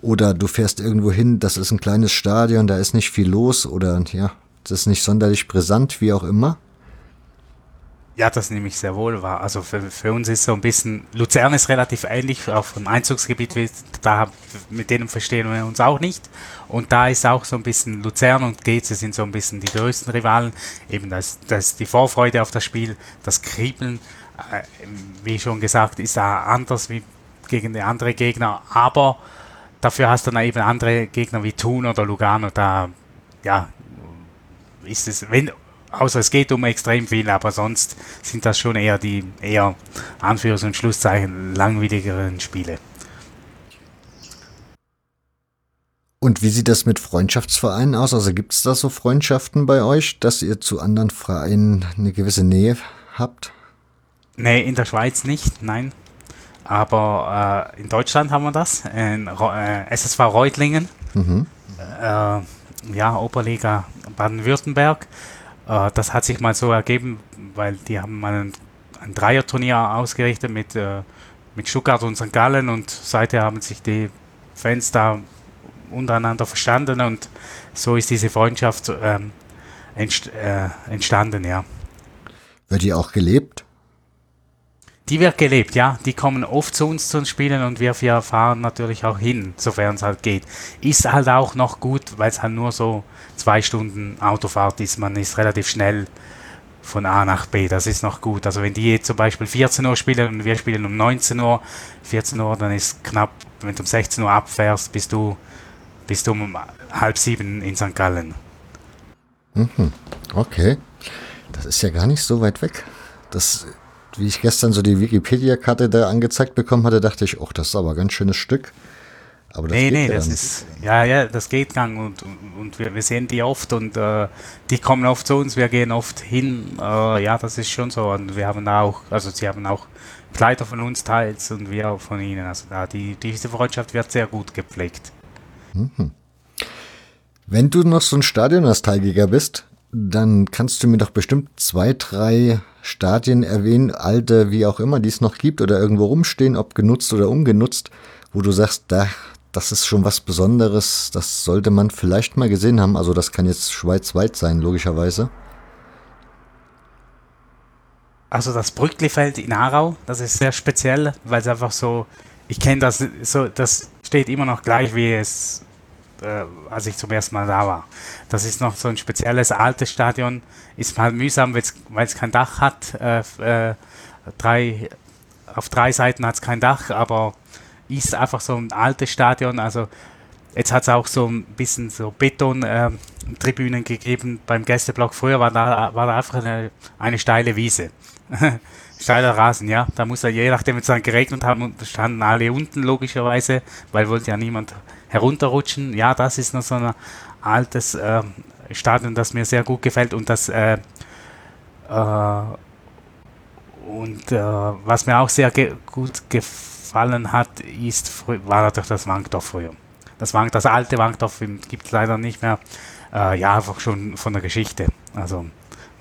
Oder du fährst irgendwo hin, das ist ein kleines Stadion, da ist nicht viel los oder ja, das ist nicht sonderlich brisant, wie auch immer? Ja, das nehme ich sehr wohl wahr. Also für, für uns ist so ein bisschen, Luzern ist relativ ähnlich, auch vom Einzugsgebiet, da, mit denen verstehen wir uns auch nicht. Und da ist auch so ein bisschen Luzern und Geze sind so ein bisschen die größten Rivalen. Eben das, das die Vorfreude auf das Spiel, das Kribbeln, äh, wie schon gesagt, ist da anders wie gegen die anderen Gegner. Aber dafür hast du dann eben andere Gegner wie Thun oder Lugano. Da, ja, ist es, wenn, außer es geht um extrem viel, aber sonst sind das schon eher die eher Anführungs- und Schlusszeichen langwierigeren Spiele. Und wie sieht das mit Freundschaftsvereinen aus? Also gibt es da so Freundschaften bei euch, dass ihr zu anderen Vereinen eine gewisse Nähe habt? Nee, in der Schweiz nicht, nein. Aber äh, in Deutschland haben wir das. In äh, SSV Reutlingen. Mhm. Äh, ja, Oberliga Baden-Württemberg. Äh, das hat sich mal so ergeben, weil die haben mal ein, ein Dreierturnier ausgerichtet mit, äh, mit Stuttgart und St. Gallen und seither haben sich die Fans da untereinander verstanden und so ist diese Freundschaft ähm, entst äh, entstanden, ja. Wird die auch gelebt? die wird gelebt, ja. Die kommen oft zu uns zum Spielen und wir, wir fahren natürlich auch hin, sofern es halt geht. Ist halt auch noch gut, weil es halt nur so zwei Stunden Autofahrt ist. Man ist relativ schnell von A nach B. Das ist noch gut. Also wenn die jetzt zum Beispiel 14 Uhr spielen und wir spielen um 19 Uhr, 14 Uhr, dann ist knapp, wenn du um 16 Uhr abfährst, bist du, bist du um halb sieben in St. Gallen. Mhm. Okay. Das ist ja gar nicht so weit weg. Das wie ich gestern so die Wikipedia-Karte da angezeigt bekommen hatte, dachte ich, oh, das ist aber ein ganz schönes Stück. Aber das nee, nee, das ist, ja, ja, das geht gang und, und wir, wir sehen die oft und äh, die kommen oft zu uns, wir gehen oft hin, äh, ja, das ist schon so und wir haben auch, also sie haben auch Kleider von uns teils und wir auch von ihnen, also da, die, diese Freundschaft wird sehr gut gepflegt. Mhm. Wenn du noch so ein Stadionnostalgiker bist, dann kannst du mir doch bestimmt zwei, drei Stadien erwähnen, alte, wie auch immer, die es noch gibt oder irgendwo rumstehen, ob genutzt oder ungenutzt, wo du sagst, da, das ist schon was Besonderes, das sollte man vielleicht mal gesehen haben. Also das kann jetzt schweizweit sein, logischerweise. Also das Brücklifeld in Aarau, das ist sehr speziell, weil es einfach so, ich kenne das so, das steht immer noch gleich, wie es, äh, als ich zum ersten Mal da war. Das ist noch so ein spezielles altes Stadion. Ist mal mühsam, weil es kein Dach hat. Äh, äh, drei, auf drei Seiten hat es kein Dach, aber ist einfach so ein altes Stadion. Also jetzt hat es auch so ein bisschen so Beton-Tribünen ähm, gegeben beim Gästeblock. Früher war da, war da einfach eine, eine steile Wiese. Steiler Rasen, ja. Da muss er, je nachdem, es dann geregnet hat, standen alle unten logischerweise, weil wollte ja niemand herunterrutschen. Ja, das ist noch so ein altes äh, Stadion, das mir sehr gut gefällt und das äh, äh, und äh, was mir auch sehr ge gut gefallen hat, ist war natürlich das Wankdorf früher. Das, Wank, das alte Wankdorf gibt es leider nicht mehr. Äh, ja, einfach schon von der Geschichte. Also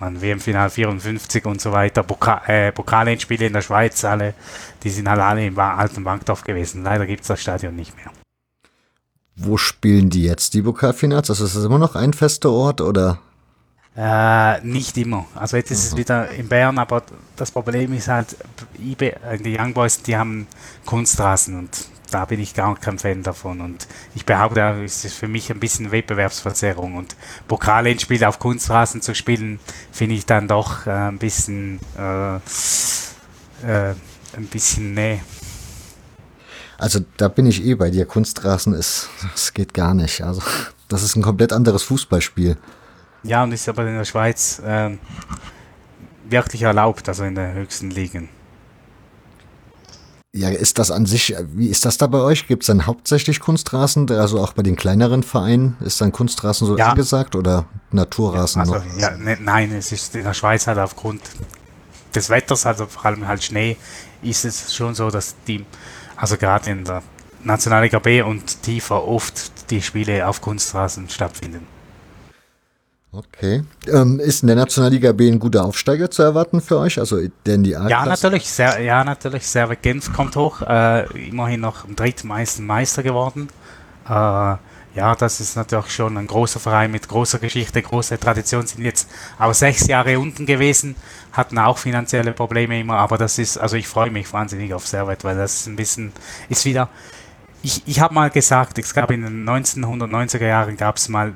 man WM-Final 54 und so weiter, Poka äh, Pokalendspiele in der Schweiz, alle, die sind halt alle im alten Wankdorf gewesen. Leider gibt es das Stadion nicht mehr. Wo spielen die jetzt, die Pokalfinals? Also ist das immer noch ein fester Ort oder? Äh, nicht immer. Also jetzt ist mhm. es wieder in Bern, aber das Problem ist halt, äh, die Young Boys, die haben Kunstrasen und da bin ich gar kein Fan davon. Und ich behaupte, es ist für mich ein bisschen Wettbewerbsverzerrung. Und Pokalendspiele auf Kunstrasen zu spielen, finde ich dann doch äh, ein bisschen, äh, äh, ein bisschen, nee, also da bin ich eh bei dir. Kunstrasen ist, das geht gar nicht. Also das ist ein komplett anderes Fußballspiel. Ja, und ist aber in der Schweiz ähm, wirklich erlaubt, also in der höchsten Ligen. Ja, ist das an sich, wie ist das da bei euch? Gibt es dann hauptsächlich Kunstrasen, also auch bei den kleineren Vereinen? Ist dann Kunstrasen so ja. angesagt oder Naturrasen ja, also, noch? Ja, ne, nein, es ist in der Schweiz halt aufgrund des Wetters, also vor allem halt Schnee, ist es schon so, dass die also gerade in der Nationalliga B und tiefer oft die Spiele auf Kunstrasen stattfinden. Okay. Ähm, ist in der Nationalliga B ein guter Aufsteiger zu erwarten für euch? Also denn die ja, natürlich. Sehr, ja, natürlich. Servet Genf kommt hoch. Äh, immerhin noch im drittmeisten Meister geworden. Äh, ja, das ist natürlich schon ein großer Verein mit großer Geschichte, große Tradition, sind jetzt auch sechs Jahre unten gewesen, hatten auch finanzielle Probleme immer, aber das ist, also ich freue mich wahnsinnig auf Servet, weil das ist ein bisschen, ist wieder, ich, ich habe mal gesagt, es gab in den 1990er Jahren gab es mal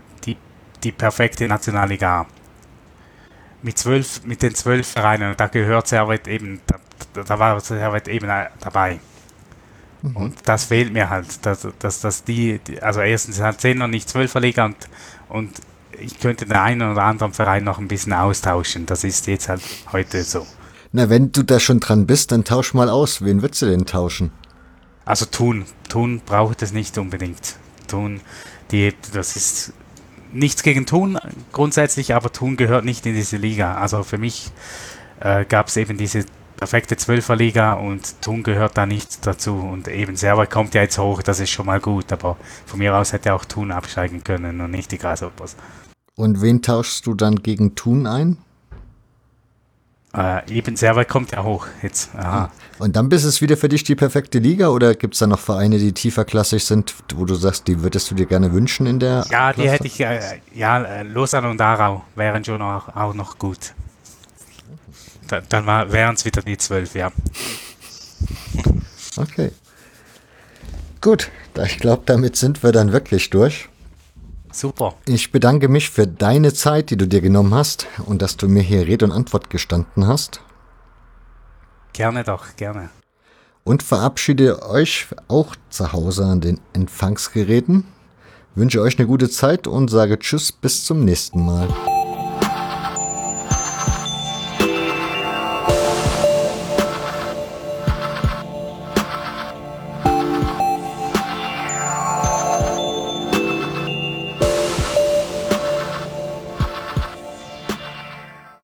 die, die perfekte Nationalliga mit zwölf, mit den zwölf Vereinen, da gehört Servet eben, da, da war Servet eben dabei. Mhm. Und das fehlt mir halt, dass, dass, dass die, also erstens hat 10 noch nicht 12 Liga und, und ich könnte den einen oder anderen Verein noch ein bisschen austauschen. Das ist jetzt halt heute so. Na, wenn du da schon dran bist, dann tausch mal aus. Wen würdest du denn tauschen? Also Thun. Thun braucht es nicht unbedingt. Thun, die, das ist nichts gegen Thun grundsätzlich, aber Thun gehört nicht in diese Liga. Also für mich äh, gab es eben diese perfekte Zwölferliga und Thun gehört da nicht dazu. Und eben Server kommt ja jetzt hoch, das ist schon mal gut, aber von mir aus hätte auch Thun absteigen können und nicht die Grasshoppers. Und wen tauschst du dann gegen Thun ein? Äh, eben Server kommt ja hoch jetzt. Aha. Und dann bist es wieder für dich die perfekte Liga oder gibt es da noch Vereine, die tieferklassig sind, wo du sagst, die würdest du dir gerne wünschen in der? Ja, Klasse? die hätte ich, äh, ja, äh, Lausanne und Aarau wären schon auch, auch noch gut. Da, dann wären es wieder die zwölf, ja. Okay. Gut, ich glaube, damit sind wir dann wirklich durch. Super. Ich bedanke mich für deine Zeit, die du dir genommen hast und dass du mir hier Rede und Antwort gestanden hast. Gerne doch, gerne. Und verabschiede euch auch zu Hause an den Empfangsgeräten. Wünsche euch eine gute Zeit und sage Tschüss bis zum nächsten Mal.